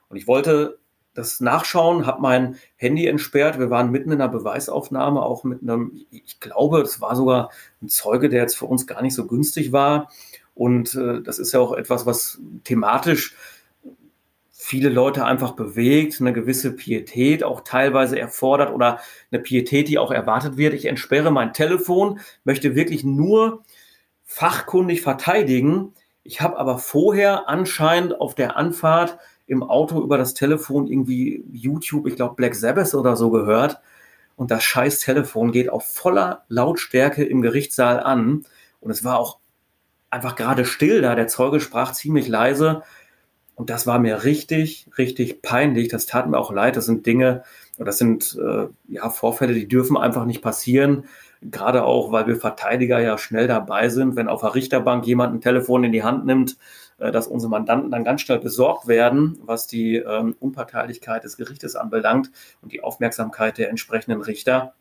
Und ich wollte das Nachschauen, habe mein Handy entsperrt. Wir waren mitten in einer Beweisaufnahme, auch mit einem, ich glaube, es war sogar ein Zeuge, der jetzt für uns gar nicht so günstig war. Und äh, das ist ja auch etwas, was thematisch viele Leute einfach bewegt, eine gewisse Pietät auch teilweise erfordert oder eine Pietät, die auch erwartet wird. Ich entsperre mein Telefon, möchte wirklich nur fachkundig verteidigen. Ich habe aber vorher anscheinend auf der Anfahrt im Auto über das Telefon irgendwie YouTube, ich glaube Black Sabbath oder so gehört. Und das scheiß Telefon geht auf voller Lautstärke im Gerichtssaal an. Und es war auch einfach gerade still da. Der Zeuge sprach ziemlich leise. Und das war mir richtig, richtig peinlich. Das tat mir auch leid. Das sind Dinge, das sind äh, ja Vorfälle, die dürfen einfach nicht passieren. Gerade auch, weil wir Verteidiger ja schnell dabei sind, wenn auf der Richterbank jemand ein Telefon in die Hand nimmt, dass unsere Mandanten dann ganz schnell besorgt werden, was die ähm, Unparteilichkeit des Gerichtes anbelangt und die Aufmerksamkeit der entsprechenden Richter.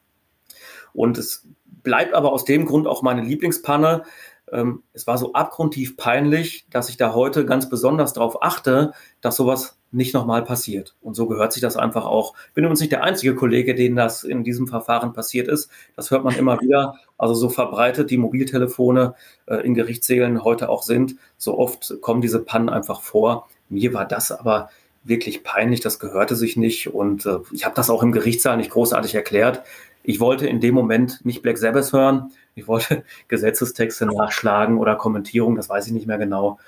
Und es bleibt aber aus dem Grund auch meine Lieblingspanne, ähm, es war so abgrundtief peinlich, dass ich da heute ganz besonders darauf achte, dass sowas nicht nochmal passiert. Und so gehört sich das einfach auch. Ich bin übrigens nicht der einzige Kollege, den das in diesem Verfahren passiert ist. Das hört man immer wieder. Also so verbreitet die Mobiltelefone äh, in Gerichtssälen heute auch sind, so oft kommen diese Pannen einfach vor. Mir war das aber wirklich peinlich, das gehörte sich nicht. Und äh, ich habe das auch im Gerichtssaal nicht großartig erklärt. Ich wollte in dem Moment nicht Black Sabbath hören. Ich wollte (laughs) Gesetzestexte nachschlagen oder Kommentierung, das weiß ich nicht mehr genau.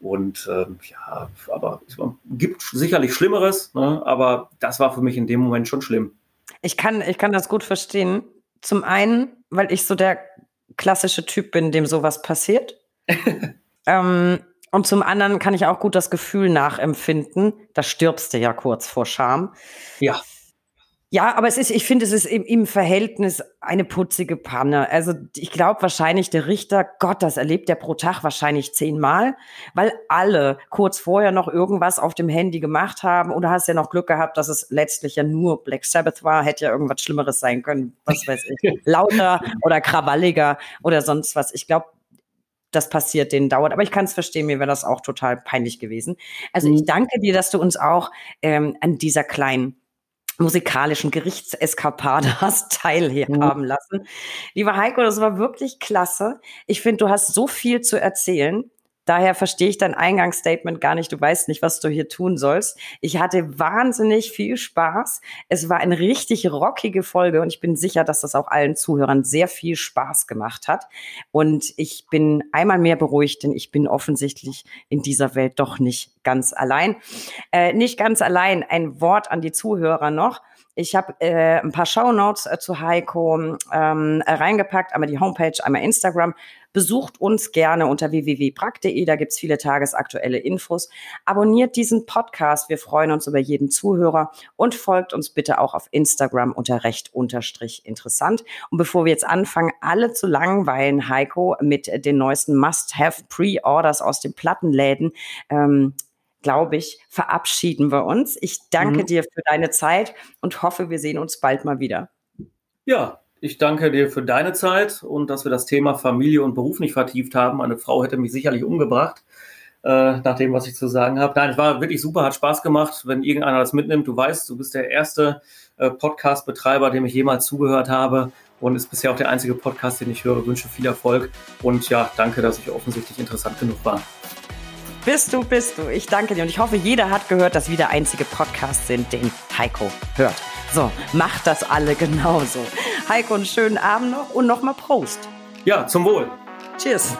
Und ähm, ja, aber es gibt sicherlich Schlimmeres, ne? aber das war für mich in dem Moment schon schlimm. Ich kann, ich kann das gut verstehen. Zum einen, weil ich so der klassische Typ bin, dem sowas passiert. (laughs) ähm, und zum anderen kann ich auch gut das Gefühl nachempfinden, da stirbst du ja kurz vor Scham. Ja. Ja, aber es ist, ich finde, es ist im, im Verhältnis eine putzige Panne. Also ich glaube wahrscheinlich der Richter, Gott, das erlebt er pro Tag wahrscheinlich zehnmal, weil alle kurz vorher noch irgendwas auf dem Handy gemacht haben. Du hast ja noch Glück gehabt, dass es letztlich ja nur Black Sabbath war, hätte ja irgendwas Schlimmeres sein können, was weiß ich, (laughs) lauter oder krawalliger oder sonst was. Ich glaube, das passiert, denen dauert. Aber ich kann es verstehen, mir wäre das auch total peinlich gewesen. Also ich mhm. danke dir, dass du uns auch ähm, an dieser kleinen musikalischen Gerichtseskapade hast (laughs) teilhaben mhm. lassen. Lieber Heiko, das war wirklich klasse. Ich finde, du hast so viel zu erzählen. Daher verstehe ich dein Eingangsstatement gar nicht. Du weißt nicht, was du hier tun sollst. Ich hatte wahnsinnig viel Spaß. Es war eine richtig rockige Folge und ich bin sicher, dass das auch allen Zuhörern sehr viel Spaß gemacht hat. Und ich bin einmal mehr beruhigt, denn ich bin offensichtlich in dieser Welt doch nicht ganz allein. Äh, nicht ganz allein. Ein Wort an die Zuhörer noch. Ich habe äh, ein paar Shownotes äh, zu Heiko ähm, äh, reingepackt, einmal die Homepage, einmal Instagram. Besucht uns gerne unter www.brack.de, da gibt's viele tagesaktuelle Infos. Abonniert diesen Podcast, wir freuen uns über jeden Zuhörer und folgt uns bitte auch auf Instagram unter recht unterstrich interessant. Und bevor wir jetzt anfangen, alle zu langweilen, Heiko, mit den neuesten Must-Have Pre-Orders aus den Plattenläden, ähm, glaube ich, verabschieden wir uns. Ich danke mhm. dir für deine Zeit und hoffe, wir sehen uns bald mal wieder. Ja, ich danke dir für deine Zeit und dass wir das Thema Familie und Beruf nicht vertieft haben. Eine Frau hätte mich sicherlich umgebracht, äh, nach dem, was ich zu sagen habe. Nein, es war wirklich super, hat Spaß gemacht. Wenn irgendeiner das mitnimmt, du weißt, du bist der erste äh, Podcast-Betreiber, dem ich jemals zugehört habe und ist bisher auch der einzige Podcast, den ich höre. Wünsche viel Erfolg und ja, danke, dass ich offensichtlich interessant genug war. Bist du, bist du. Ich danke dir und ich hoffe, jeder hat gehört, dass wir der einzige Podcast sind, den Heiko hört. So, macht das alle genauso. Heiko, einen schönen Abend noch und nochmal Prost. Ja, zum Wohl. Cheers.